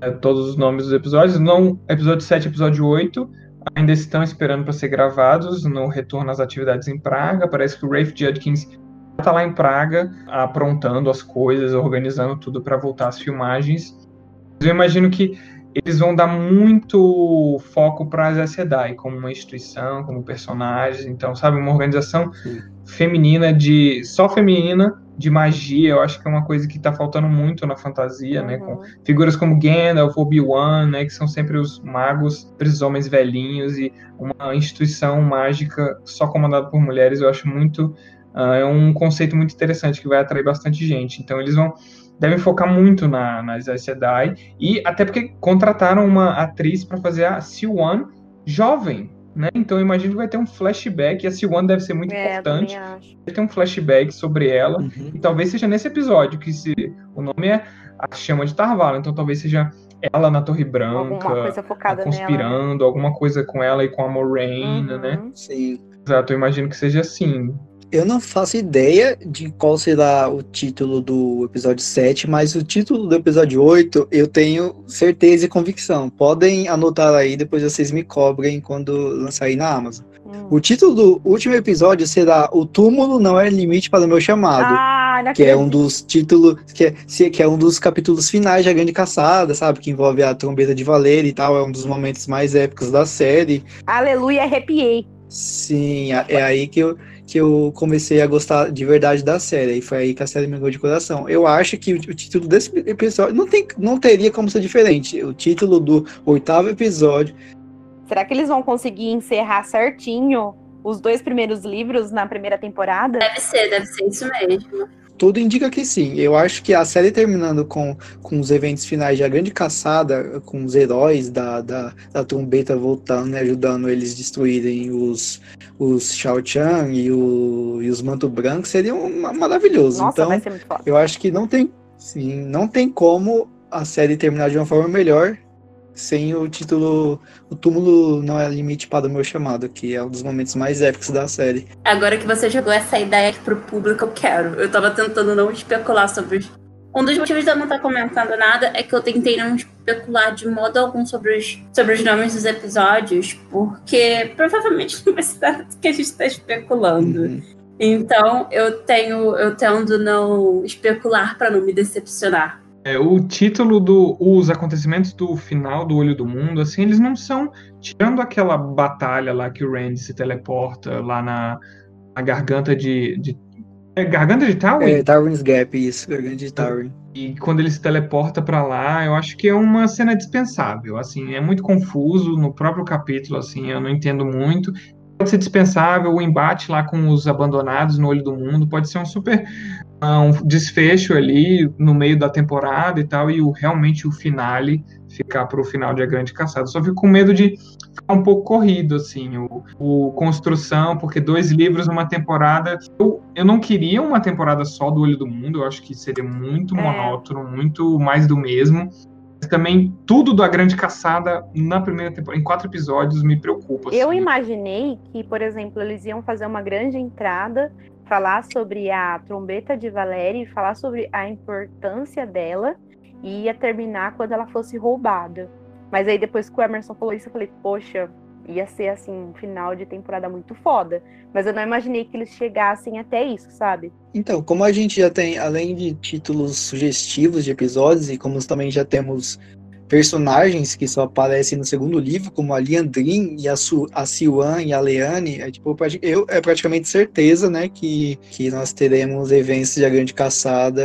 é, todos os nomes dos episódios, não episódio 7 e episódio 8 ainda estão esperando para ser gravados no retorno às atividades em Praga. Parece que o Rafe Judkins está lá em Praga, aprontando as coisas, organizando tudo para voltar às filmagens. Eu imagino que eles vão dar muito foco para as Aes Sedai como uma instituição, como personagens. Então, sabe, uma organização Sim. feminina de só feminina de magia. Eu acho que é uma coisa que está faltando muito na fantasia, né? Com Uhum. figuras como Gandalf, Obi-Wan, né, que são sempre os magos, esses homens velhinhos e uma instituição mágica só comandada por mulheres, eu acho muito ah, é um conceito muito interessante que vai atrair bastante gente. Então eles vão devem focar muito na, nas Aes Sedai e até porque contrataram uma atriz para fazer a Siwan jovem, né? Então eu imagino que vai ter um flashback e a Siwan deve ser muito É, importante. Vai ter um flashback sobre ela Uhum. e talvez seja nesse episódio, que se o nome é A Chama de Tarvala, então talvez seja ela na Torre Branca, Alguma coisa focada nela. conspirando, alguma coisa com ela e com a Moraine, né? Uhum. Sim. Exato, eu imagino que seja assim. Eu não faço ideia de qual será o título do episódio 7, mas o título do episódio 8 eu tenho certeza e convicção. Podem anotar aí, depois vocês me cobrem quando lançar na Amazon. Uhum. O título do último episódio será O Túmulo Não É Limite para o Meu Chamado. Ah, que é um dos títulos, que é, que é um dos capítulos finais da Grande Caçada, sabe? Que envolve a trombeta de Valer e tal. É um dos momentos mais épicos da série. Aleluia, arrepiei. Sim, a- é aí que eu, que eu comecei a gostar de verdade da série. E foi aí que a série me ganhou de coração. Eu acho que o, título desse episódio não, tem, não teria como ser diferente. O título do oitavo episódio. Será que eles vão conseguir encerrar certinho os dois primeiros livros na primeira temporada? Deve ser, deve ser isso mesmo. Tudo indica que sim. Eu acho que a série terminando com, com os eventos finais de A Grande Caçada, com os heróis da, da, da trombeta voltando e ajudando eles destruírem os, os Shao Chan e, o, e os Manto Branco, seria um, maravilhoso. Nossa, então, eu acho que não tem, sim, não tem como a série terminar de uma forma melhor sem o título O Túmulo Não É Limite para o Meu Chamado, que é um dos momentos mais épicos da série. Agora que você jogou essa ideia aqui pro público, eu quero. Eu tava tentando não especular sobre os Um dos motivos de eu não estar comentando nada é que eu tentei não especular de modo algum sobre os, sobre os nomes dos episódios, porque provavelmente (laughs) não vai ser nada que a gente está especulando. Uhum. Então eu tenho, eu tendo não especular para não me decepcionar. É, o título do os acontecimentos do final do Olho do Mundo, assim, eles não são tirando aquela batalha lá que o Randy se teleporta lá na, na garganta de, de é Garganta de Tawin? É, Darwin's Gap, isso, Garganta de Tawin. E quando ele se teleporta para lá, eu acho que é uma cena dispensável, assim, é muito confuso no próprio capítulo, assim, eu não entendo muito. Pode ser dispensável, o embate lá com os abandonados no olho do mundo pode ser um super um desfecho ali no meio da temporada e tal, e o, realmente o finale ficar para o final de A Grande Caçada. Só fico com medo de ficar um pouco corrido, assim, o, o Construção, porque dois livros numa temporada. Eu, eu não queria uma temporada só do Olho do Mundo, eu acho que seria muito é. monótono, muito mais do mesmo. Também tudo da Grande Caçada na primeira temporada, em quatro episódios, me preocupa. Assim. Eu imaginei que, por exemplo, eles iam fazer uma grande entrada falar sobre a trombeta de Valéria e falar sobre a importância dela e ia terminar quando ela fosse roubada. Mas aí depois que o Emerson falou isso, eu falei, poxa, ia ser assim, um final de temporada muito foda. Mas eu não imaginei que eles chegassem até isso, sabe? Então, como a gente já tem, além de títulos sugestivos de episódios, e como também já temos personagens que só aparecem no segundo livro, como a Liandrin e a, Su, a Siwan e a Leane, é, tipo, eu, é praticamente certeza, né, que, que nós teremos eventos de A Grande Caçada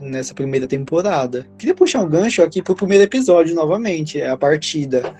nessa primeira temporada. Queria puxar um gancho aqui pro primeiro episódio novamente, é a partida.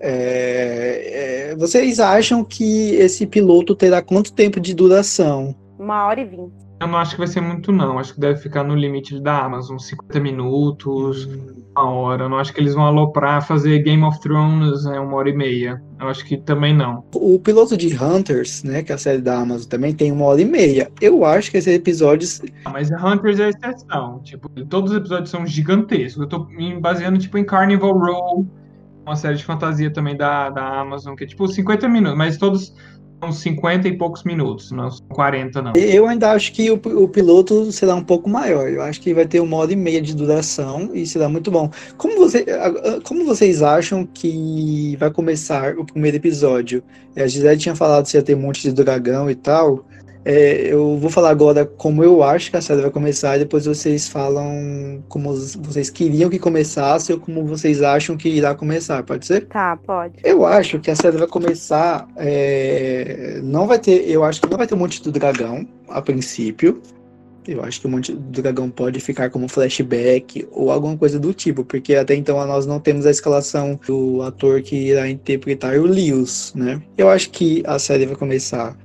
É, é, vocês acham que esse piloto terá quanto tempo de duração? Uma hora e vinte. Eu não acho que vai ser muito, não. Acho que deve ficar no limite da Amazon, 50 minutos, uma hora. Eu não acho que eles vão aloprar fazer Game of Thrones é uma hora e meia. Eu acho que também não. O piloto de Hunters, né, que é a série da Amazon, também tem uma hora e meia. Eu acho que esses episódios. Ah, mas Hunters é exceção. Tipo, todos os episódios são gigantescos. Eu tô me baseando, tipo, em Carnival Row, uma série de fantasia também da, da Amazon, que é tipo 50 minutos, mas todos 50 e poucos minutos, não são 40, não. Eu ainda acho que o, o, piloto será um pouco maior. Eu acho que vai ter uma hora e meia de duração e será muito bom. Como, você, como vocês acham que vai começar o primeiro episódio? A Gisele tinha falado se ia ter um monte de dragão e tal. É, eu vou falar agora como eu acho que a série vai começar e depois vocês falam como vocês queriam que começasse ou como vocês acham que irá começar, pode ser? Tá, pode. Eu acho que a série vai começar. É, não vai ter. Eu acho que não vai ter um monte do dragão a princípio. Eu acho que o Monte do Dragão pode ficar como flashback ou alguma coisa do tipo, porque até então nós não temos a escalação do ator que irá interpretar o Lewis, né? Eu acho que a série vai começar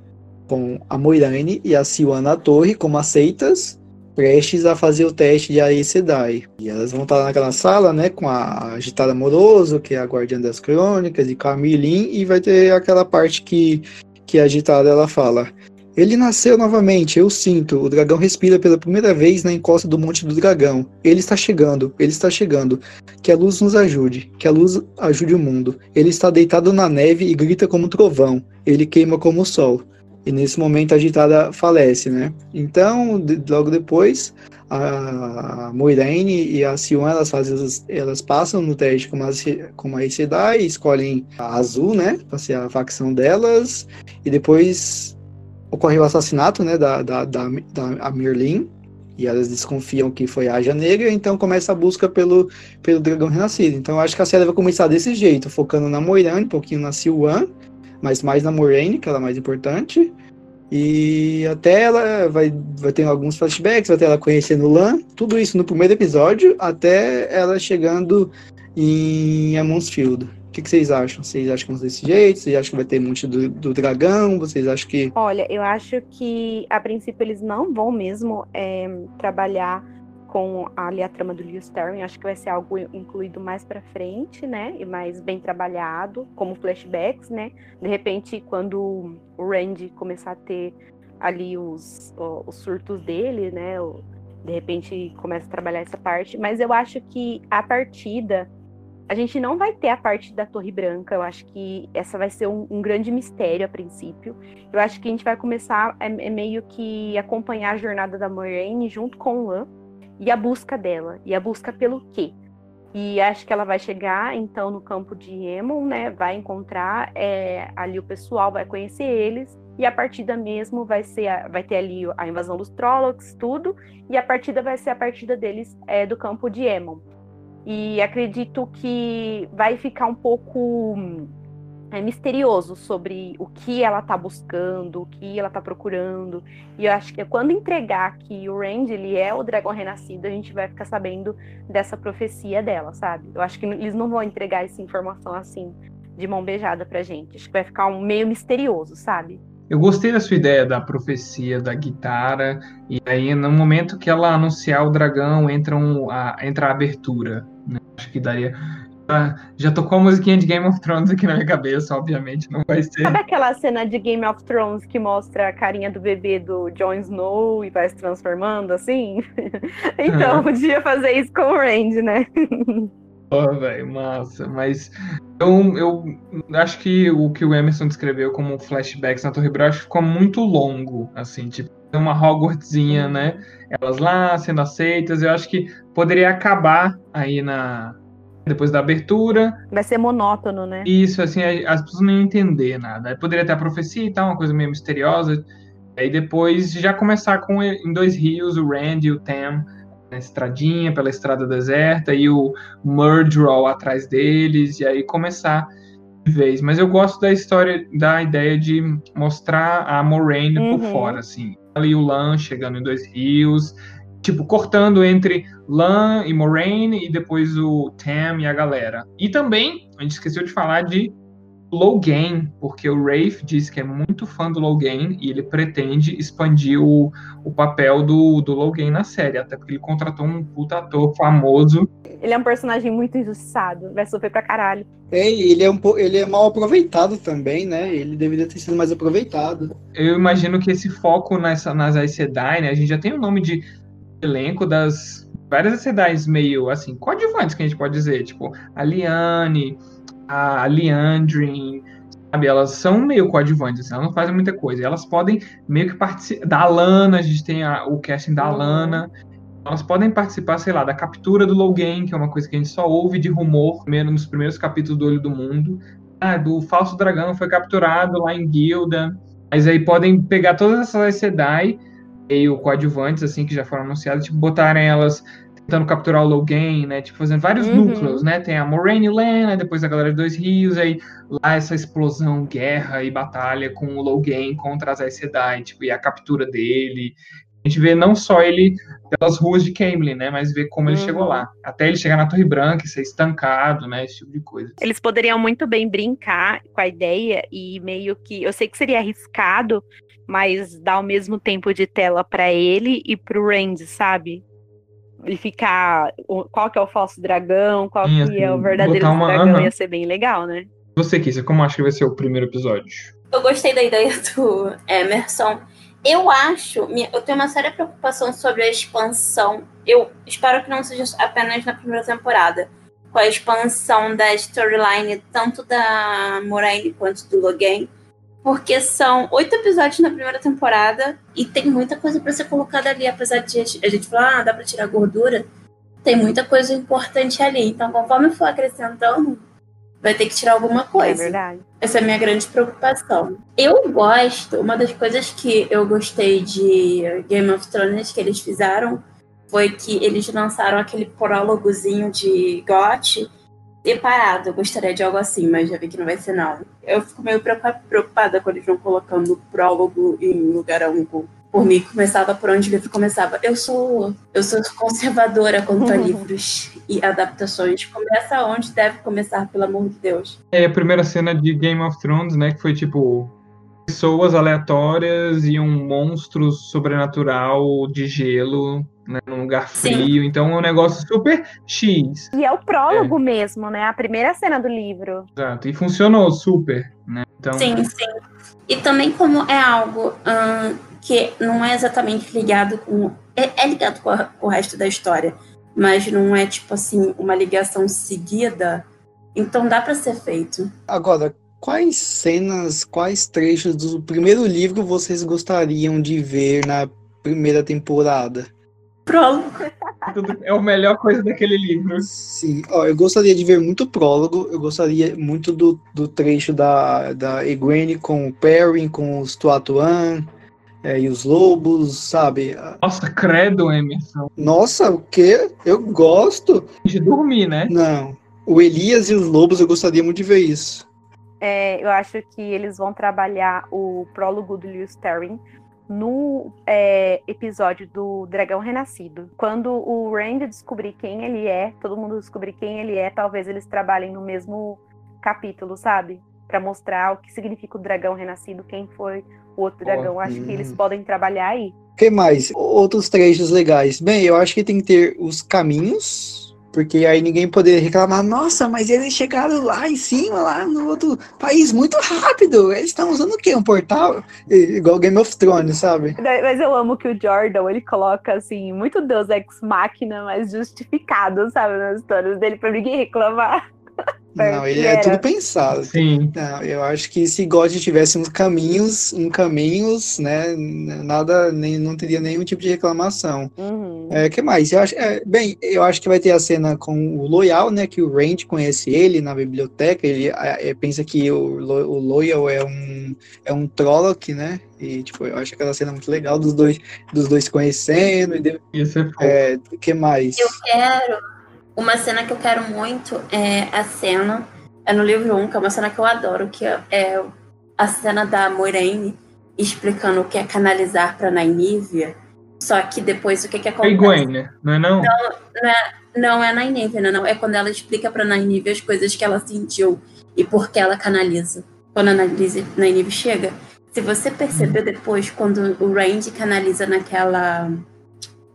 com a Moiraine e a Siwana Torre como aceitas, prestes a fazer o teste de Aes Sedai. E elas vão estar naquela sala, né, com a agitada Moroso, que é a guardiã das crônicas, e Camilin, e vai ter aquela parte que, que a agitada ela fala. Ele nasceu novamente, eu sinto. O dragão respira pela primeira vez na encosta do Monte do Dragão. Ele está chegando, ele está chegando. Que a luz nos ajude, que a luz ajude o mundo. Ele está deitado na neve e grita como um trovão. Ele queima como o sol e nesse momento a agitada falece, né? Então, de, logo depois, a Moiraine e a Sion, elas, fazem, elas passam no teste com a, com a Sedai, escolhem a Azul, né? Pra ser a facção delas, e depois ocorre o assassinato, né, da, da, da, da Merlin, e elas desconfiam que foi a Aja Negra, então começa a busca pelo, pelo dragão renascido. Então eu acho que a série vai começar desse jeito, focando na Moiraine, um pouquinho na Siwan, mas mais na Moraine, que ela é mais importante. E até ela vai, vai ter alguns flashbacks, vai ter ela conhecendo o Lan, tudo isso no primeiro episódio, até ela chegando em Amonsfield. O que, que, vocês acham? Vocês acham que vão desse jeito? Vocês acham que vai ter muito do, do, dragão? Vocês acham que. Olha, eu acho que a princípio eles não vão mesmo é, trabalhar com ali a trama do Lewis Sterling, acho que vai ser algo incluído mais para frente, né? E mais bem trabalhado, como flashbacks, né? De repente, quando o Randy começar a ter ali os, os surtos dele, né? De repente começa a trabalhar essa parte, mas eu acho que a partida a gente não vai ter a parte da Torre Branca. Eu acho que essa vai ser um, um grande mistério a princípio. Eu acho que a gente vai começar é, é meio que acompanhar a jornada da Moraine junto com o Lan e a busca dela. E a busca pelo quê? E acho que ela vai chegar, então, no campo de Emon, né? Vai encontrar é, ali o pessoal, vai conhecer eles. E a partida mesmo vai ser, a, vai ter ali a invasão dos Trollocs, tudo. E a partida vai ser a partida deles é, do campo de Emon. E acredito que vai ficar um pouco é, misterioso sobre o que ela tá buscando, o que ela tá procurando. E eu acho que quando entregar que o Randy ele é o dragão renascido, a gente vai ficar sabendo dessa profecia dela, sabe? Eu acho que eles não vão entregar essa informação assim de mão beijada pra gente. Acho que vai ficar um meio misterioso, sabe? Eu gostei da sua ideia da profecia da guitarra, e aí no momento que ela anunciar o dragão, entra, um, a, entra a abertura. Né? Acho que daria já tocou a musiquinha de Game of Thrones aqui na minha cabeça, obviamente, não vai ser. Sabe aquela cena de Game of Thrones que mostra a carinha do bebê do Jon Snow e vai se transformando assim? (laughs) então, uhum. podia fazer isso com o Randy, né? Oh, velho, massa. Mas eu, eu acho que o que o Emerson descreveu como flashbacks na Torre Branca ficou muito longo, assim, tipo, uma Hogwartsinha, né? Elas lá sendo aceitas. Eu acho que poderia acabar aí na, depois da abertura. Vai ser monótono, né? Isso, assim, as pessoas não iam entender nada. Poderia ter a profecia e tal, uma coisa meio misteriosa. Aí depois já começar com em dois rios, o Randy e o Tam na estradinha, pela estrada deserta, e o Murdrow atrás deles, e aí começar de vez. Mas eu gosto da história, da ideia de mostrar a Moraine uhum. por fora, assim. Ali o Lan chegando em dois rios, tipo, cortando entre Lan e Moraine e depois o Tam e a galera. E também, a gente esqueceu de falar de Logain, porque o Rafe disse que é muito fã do Logain e ele pretende expandir o, o papel do, do Logain na série, até porque ele contratou um puta ator famoso. Ele é um personagem muito injustiçado, vai sofrer pra caralho. É, ele é, um, ele é mal aproveitado também, né? Ele deveria ter sido mais aproveitado. Eu imagino que esse foco nessa, nas Aes Sedai, né? A gente já tem o nome de elenco das várias cidades meio assim, coadjuvantes que a gente pode dizer, tipo a Liane, a Leandrin, sabe? Elas são meio coadjuvantes, assim, elas não fazem muita coisa. Elas podem meio que participar. Da Alana, a gente tem a, o casting da Alana. Elas podem participar, sei lá, da captura do Logan, que é uma coisa que a gente só ouve de rumor, primeiro nos primeiros capítulos do Olho do Mundo. Ah, do falso dragão foi capturado lá em Gilda. Mas aí podem pegar todas essas Sedai meio coadjuvantes, assim, que já foram anunciadas, tipo, botarem elas tentando capturar o Logan, né? Tipo, fazendo vários uhum. núcleos, né? Tem a Moraine Lane, depois a galera de Dois Rios, aí lá essa explosão, guerra e batalha com o Logan contra as Aes Sedai, tipo, e a captura dele. A gente vê não só ele pelas ruas de Camelin, né? Mas vê como ele uhum. chegou lá. Até ele chegar na Torre Branca e ser estancado, né? Esse tipo de coisa. Eles poderiam muito bem brincar com a ideia e meio que. Eu sei que seria arriscado, mas dar o mesmo tempo de tela para ele e pro Randy, sabe? E ficar qual que é o falso dragão, qual Sim, que é o verdadeiro uma... dragão, uhum. ia ser bem legal, né? Você, Kissa, como acha que vai ser o primeiro episódio? Eu gostei da ideia do Emerson. Eu acho, eu tenho uma séria preocupação sobre a expansão. Eu espero que não seja apenas na primeira temporada. Com a expansão da storyline, tanto da Moraine quanto do Logan porque são oito episódios na primeira temporada e tem muita coisa para ser colocada ali, apesar de a gente falar, ah, dá para tirar gordura, tem muita coisa importante ali. Então, conforme for acrescentando, vai ter que tirar alguma coisa. É verdade. Essa é a minha grande preocupação. Eu gosto, uma das coisas que eu gostei de Game of Thrones que eles fizeram foi que eles lançaram aquele prólogozinho de GOT separado. Eu gostaria de algo assim, mas já vi que não vai ser não. Eu fico meio preocupada quando eles vão colocando o prólogo em lugar algum. Por mim, começava por onde o livro começava. Eu sou, eu sou conservadora quanto a (laughs) livros e adaptações. Começa onde deve começar, pelo amor de Deus. É a primeira cena de Game of Thrones, né? Que foi tipo pessoas aleatórias e um monstro sobrenatural de gelo né, num lugar frio. Sim. Então é um negócio super X. E é o prólogo é. mesmo, né? A primeira cena do livro. Exato. E funcionou super, né? Então... Sim, sim. E também como é algo hum, que não é exatamente ligado com... É, é ligado com, a, com o resto da história, mas não é, tipo assim, uma ligação seguida. Então dá para ser feito. Agora, quais cenas, quais trechos do primeiro livro vocês gostariam de ver na primeira temporada? Prólogo. É a melhor coisa daquele livro. Sim, ó, eu gostaria de ver muito prólogo, eu gostaria muito do, do trecho da, da Egwene com o Perrin, com os Tuatuan é, e os lobos, sabe? Nossa, credo, Emerson. Nossa, o quê? Eu gosto. De dormir, né? Não, o Elias e os lobos, eu gostaria muito de ver isso. É, eu acho que eles vão trabalhar o prólogo do Lewis Terry no é, episódio do Dragão Renascido. Quando o Rand descobrir quem ele é, todo mundo descobrir quem ele é, talvez eles trabalhem no mesmo capítulo, sabe? Pra mostrar o que significa o Dragão Renascido, quem foi o outro dragão. Acho que eles hum. podem trabalhar aí. O que mais? Outros trechos legais. Bem, eu acho que tem que ter os caminhos, porque aí ninguém poderia reclamar, nossa, mas eles chegaram lá em cima, lá no outro país, muito rápido. Eles estão usando o quê? Um portal? Igual Game of Thrones, sabe? Mas eu amo que o Jordan, ele coloca, assim, muito Deus Ex Machina, mas justificado, sabe? Nas histórias dele, pra ninguém reclamar. Não, ele é tudo pensado. Sim. Não, eu acho que se God tivesse uns caminhos, um caminhos, né, nada, nem, não teria nenhum tipo de reclamação. Uhum. É, que mais? Eu acho, é, bem, eu acho que vai ter a cena com o Loyal, né, que o Rand conhece ele na biblioteca, ele é, é, pensa que o, Lo- o Loyal é um, é um Trolloc, né, e, tipo, eu acho aquela cena muito legal dos dois, dos dois se conhecendo, e de, ser fofo. é, que mais? Eu quero. Uma cena que eu quero muito é a cena. É no livro 1, que é uma cena que eu adoro, que é- é a cena da Moiraine explicando o que é canalizar pra Nainívia. Só que depois o que, que É acontece? Egwene, não é não? Não é Nainívia, não, não. É quando ela explica pra Nainívia as coisas que ela sentiu e por que ela canaliza. Quando a Nainívia chega. Se você percebeu depois, quando o Randy canaliza naquela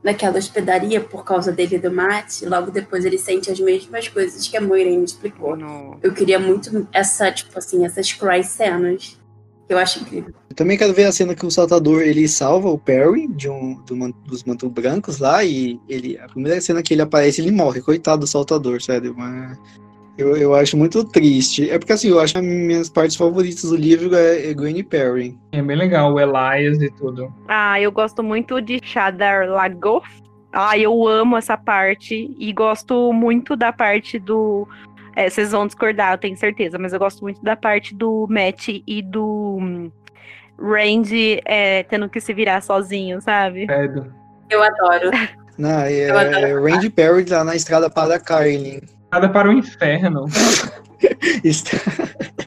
naquela hospedaria por causa dele e do Matt, logo depois ele sente as mesmas coisas que a Moiraine explicou. Eu queria muito essa, tipo assim, essas cry cenas. Que eu acho incrível. Eu também quero ver a cena que o saltador ele salva o Perry de um do man- dos mantos brancos lá e ele a primeira cena que ele aparece ele morre, coitado do saltador, sério. Mas eu, eu acho muito triste. É porque assim, eu acho que as minhas partes favoritas do livro é, é Gwen Perry. É bem legal, o Elias e tudo. Ah, eu gosto muito de Shadar Lagoth. Ah, eu amo essa parte e gosto muito da parte do. é, vocês vão discordar, eu tenho certeza, mas eu gosto muito da parte do Matt e do hum, Randy é, tendo que se virar sozinho, sabe? Eu adoro. Não, é, Eu adoro é Randy Perry lá na estrada para Carlin. Nada para o inferno. (laughs)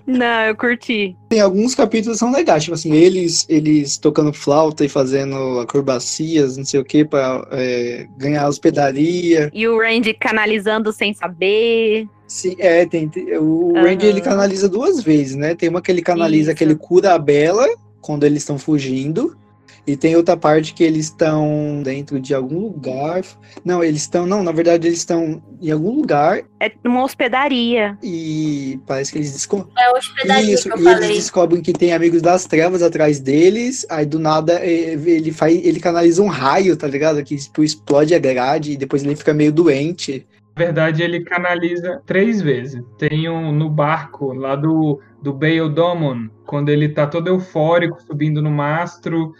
Não, eu curti. Tem alguns capítulos que são legais, tipo assim, eles, eles tocando flauta e fazendo acrobacias, não sei o que, pra é, ganhar hospedaria. E o Randy canalizando sem saber. Sim, é, tem, o Aham. Randy ele canaliza duas vezes, né? Tem uma que ele canaliza Isso. que ele cura a Bela quando eles estão fugindo. E tem outra parte que eles estão dentro de algum lugar. Não, eles estão. Não, na verdade, eles estão em algum lugar É uma hospedaria. e parece que eles descobrem. É a hospedaria Isso, que eu e eles falei. descobrem que tem amigos das trevas atrás deles. Aí do nada ele faz, ele canaliza um raio, tá ligado? Que tipo, explode a grade e depois ele fica meio doente. Na verdade, ele canaliza três vezes. Tem um no barco lá do, do Bail Domon, quando ele tá todo eufórico, subindo no mastro.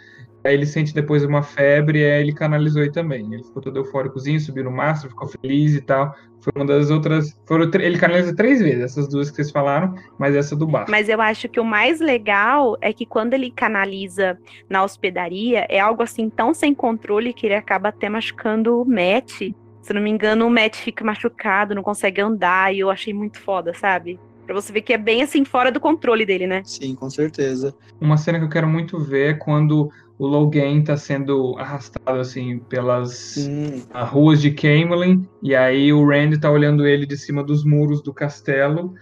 Aí ele sente depois uma febre, e aí ele canalizou aí também. Ele ficou todo eufóricozinho, subiu no mastro, ficou feliz e tal. Foi uma das outras. Foram, ele canaliza três vezes, essas duas que vocês falaram, mas essa do barco. Mas eu acho que o mais legal é que quando ele canaliza na hospedaria, é algo assim tão sem controle que ele acaba até machucando o Matt. Se não me engano, o Matt fica machucado, não consegue andar, e eu achei muito foda, sabe? Pra você ver que é bem assim, fora do controle dele, né? Sim, com certeza. Uma cena que eu quero muito ver é quando o Logan tá sendo arrastado assim pelas ruas de Camelin, e aí o Rand tá olhando ele de cima dos muros do castelo.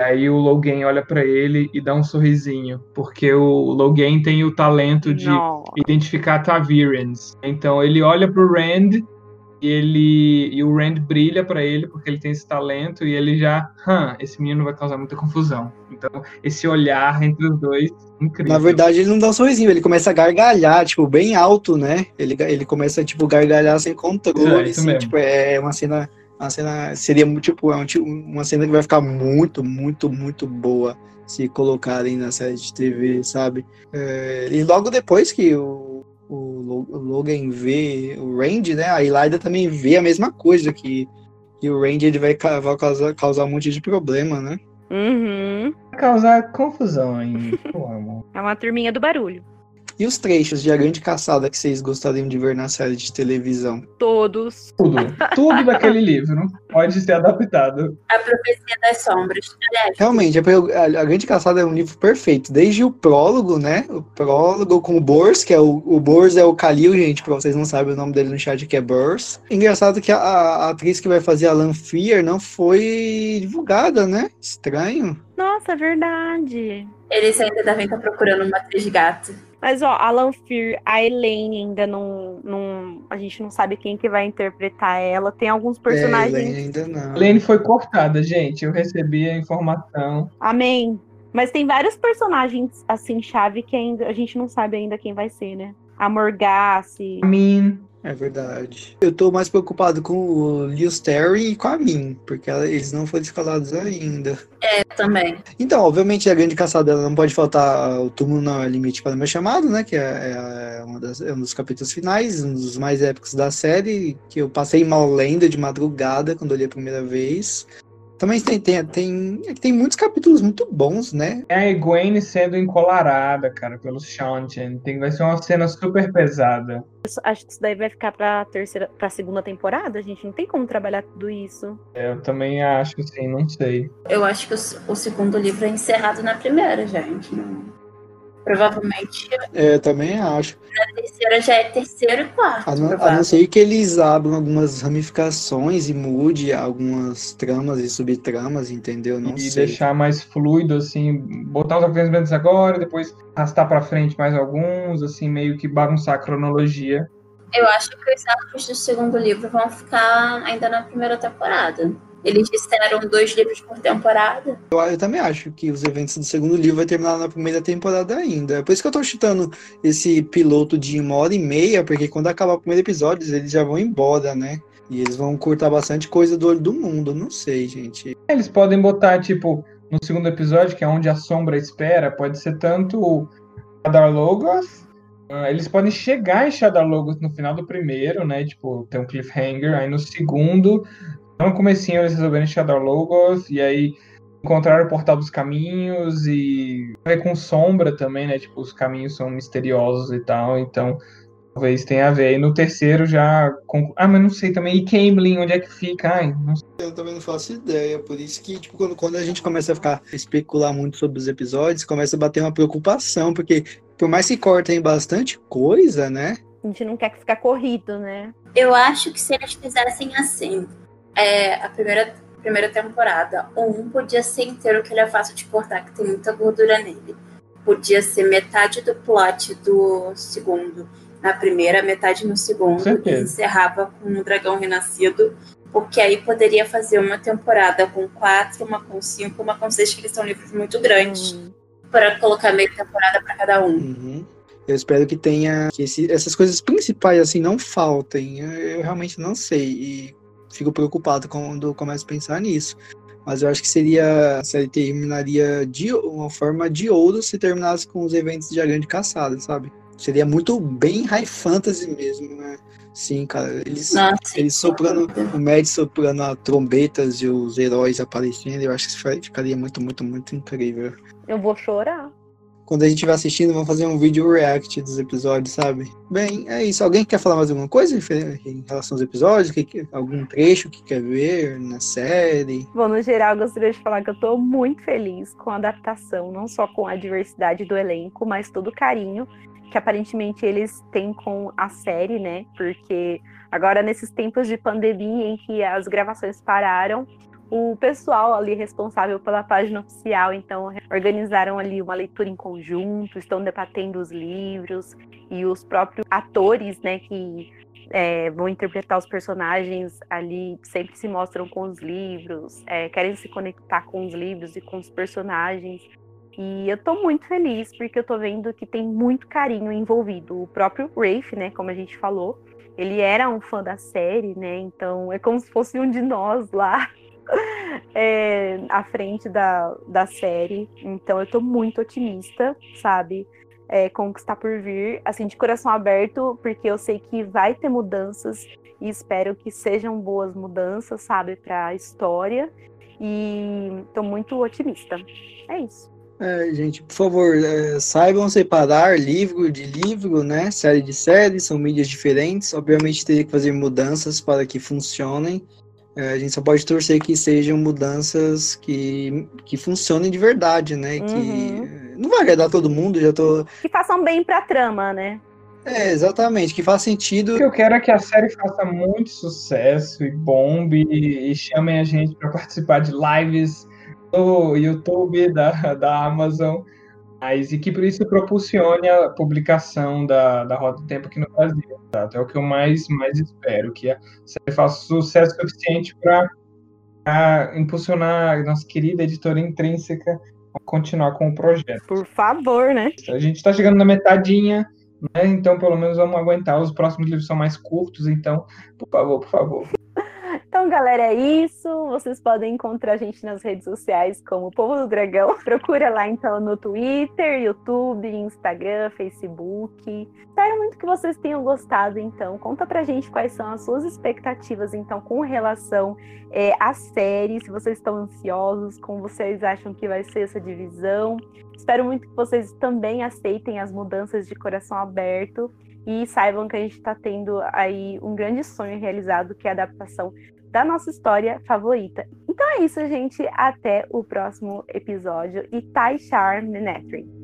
Aí o Logan olha pra ele e dá um sorrisinho, porque o Logan tem o talento de Não. identificar Tavirans. Então ele olha pro Rand e ele e o Rand brilha pra ele porque ele tem esse talento e ele já, hã, esse menino vai causar muita confusão. Então esse olhar entre os dois, incrível. Na verdade, ele não dá um sorrisinho, ele começa a gargalhar, tipo, bem alto, né? Ele, ele começa, tipo, gargalhar sem É, controle, isso assim, tipo, é uma cena, uma cena, seria, tipo, é tipo- uma cena que vai ficar muito, muito, muito boa se colocarem na série de TV, sabe? É, e logo depois que o, o Logan vê o Randy, né? A Elida também vê a mesma coisa, que, que o Randy ele vai, vai causar, causar um monte de problema, né? Uhum. Causar confusão aí. (laughs) é uma turminha do barulho. E os trechos de A Grande Caçada que vocês gostariam de ver na série de televisão? Todos. Tudo. Tudo daquele (laughs) livro pode ser adaptado. A Profecia das Sombras. Realmente, a, a, Grande Caçada é um livro perfeito. Desde o prólogo, né? O prólogo com o Bors, que é o, o Bors é o Kalil, gente, pra vocês não sabem o nome dele no chat, que é Bors. Engraçado que a, a atriz que vai fazer a Lanfear não foi divulgada, né? Estranho. Nossa, verdade. Eles ainda devem estar procurando uma atriz gato. Mas, ó, Alan Fear, a Elaine ainda não, não. A gente não sabe quem que vai interpretar ela. Tem alguns personagens. É, Elaine ainda não. Elaine foi cortada, gente. Eu recebi a informação. Amém. Mas tem vários personagens, assim, chave que ainda a gente não sabe ainda quem vai ser, né? A Morgassi. Min. É verdade. Eu tô mais preocupado com o Lewis Terry e com a Min, porque eles não foram escalados ainda. É, também. Então, obviamente, a grande caçada não pode faltar o túmulo não é limite para o meu chamado, né? Que é, é, das, é um dos capítulos finais, um dos mais épicos da série, que eu passei mal lendo de madrugada quando olhei a primeira vez. Também tem, tem, tem, tem muitos capítulos muito bons, né? É a Egwene sendo encolarada, cara, pelo Shantian. Tem, vai ser uma cena super pesada. Acho que isso daí vai ficar pra terceira, pra segunda temporada, a gente não tem como trabalhar tudo isso. É, eu também acho, sim, não sei. Eu acho que o, o segundo livro é encerrado na primeira, gente. Não... Provavelmente. É, também acho. Na terceira já é terceiro e quarto. A não, a não ser que eles abram algumas ramificações e mude algumas tramas e subtramas, entendeu? Não e sei. deixar mais fluido, assim, botar os acontecimentos agora, depois arrastar pra frente mais alguns, assim, meio que bagunçar a cronologia. Eu acho que os arcos do segundo livro vão ficar ainda na primeira temporada. Eles disseram dois livros por temporada. Eu, eu, também acho que os eventos do segundo livro vai terminar na primeira temporada ainda. É por isso que eu tô chutando esse piloto de uma hora e meia, porque quando acabar o primeiro episódio, eles já vão embora, né? E eles vão cortar bastante coisa do olho do mundo. Não sei, gente. Eles podem botar, tipo, no segundo episódio, que é onde a sombra espera, pode ser tanto Shadar Logos. Uh, eles podem chegar em Shadar Logos no final do primeiro, né? Tipo, tem um cliffhanger. Aí no segundo no comecinho eles resolveram Shadow Logos e aí encontraram o Portal dos Caminhos e ver com sombra também, né? Tipo, os caminhos são misteriosos e tal, então talvez tenha a ver. E no terceiro já. Ah, mas não sei também. E Camblin, onde é que fica? Ai, não sei. Eu também não faço ideia. Por isso que, tipo, quando, quando a gente começa a ficar a especular muito sobre os episódios, começa a bater uma preocupação, porque por mais que cortem bastante coisa, né? A gente não quer que ficar corrido, né? Eu acho que se eles fizessem assim, é, a primeira, primeira temporada. Um podia ser inteiro, que ele é fácil de cortar, que tem muita gordura nele. Podia ser metade do plot do segundo na primeira, metade no segundo, e encerrava com o Dragão Renascido, porque aí poderia fazer uma temporada com quatro, uma com cinco, uma com seis, que eles são livros muito grandes, uhum. para colocar meia temporada para cada um. Uhum. Eu espero que tenha que esse, essas coisas principais assim não faltem. Eu, eu realmente não sei. E fico preocupado quando começo a pensar nisso. Mas eu acho que seria. A série terminaria de uma forma de ouro se terminasse com os eventos de A Grande Caçada, sabe? Seria muito bem high fantasy mesmo, né? Sim, cara. Eles, Nossa, eles soprando, o Mad soprando a trombetas e os heróis aparecendo, eu acho que ficaria muito, muito, muito incrível. Eu vou chorar quando a gente vai assistindo, vamos fazer um vídeo react dos episódios, sabe? Bem, é isso. Alguém quer falar mais alguma coisa em relação aos episódios? Que, algum trecho que quer ver na série? Bom, no geral, gostaria de falar que eu tô muito feliz com a adaptação, não só com a diversidade do elenco, mas todo o carinho que aparentemente eles têm com a série, né? Porque agora, nesses tempos de pandemia em que as gravações pararam, o pessoal ali responsável pela página oficial, então, organizaram ali uma leitura em conjunto, estão debatendo os livros e os próprios atores, né, que é, vão interpretar os personagens ali sempre se mostram com os livros, é, querem se conectar com os livros e com os personagens. E eu tô muito feliz porque eu tô vendo que tem muito carinho envolvido. O próprio Rafe, né, como a gente falou, ele era um fã da série, né? Então é como se fosse um de nós lá (laughs) é, à frente da, da série. Então eu tô muito otimista, sabe? é, está por vir, assim, de coração aberto, porque eu sei que vai ter mudanças e espero que sejam boas mudanças, sabe, para a história. E estou muito otimista. É isso. É, gente, por favor, é, saibam separar livro de livro, né? Série de série, são mídias diferentes. Obviamente teria que fazer mudanças para que funcionem. É, a gente só pode torcer que sejam mudanças que, que funcionem de verdade, né? Uhum. Que não vai agradar todo mundo, já tô. Que façam bem pra trama, né? É, exatamente, que faz sentido. O que eu quero é que a série faça muito sucesso e bombe e chamem a gente para (laughs) participar de lives no YouTube da, da Amazon, mas e que por isso propulsione a publicação da, da Roda do Tempo aqui no Brasil. Tá? É o que eu mais, mais espero, que série faça sucesso suficiente para impulsionar a nossa querida editora intrínseca a continuar com o projeto. Por favor, né? A gente está chegando na metadinha, né? Então pelo menos vamos aguentar. Os próximos livros são mais curtos, então, por favor, por favor. Então, galera, é isso. Vocês podem encontrar a gente nas redes sociais como Povo do Dragão. (laughs) Procura lá então no Twitter, YouTube, Instagram, Facebook. Espero muito que vocês tenham gostado, então. Conta pra gente quais são as suas expectativas, então, com relação é, à série, se vocês estão ansiosos, como vocês acham que vai ser essa divisão. Espero muito que vocês também aceitem as mudanças de coração aberto e saibam que a gente está tendo aí um grande sonho realizado, que é a adaptação da nossa história favorita. Então é isso, gente. Até o próximo episódio. E Tai Char Menetrin.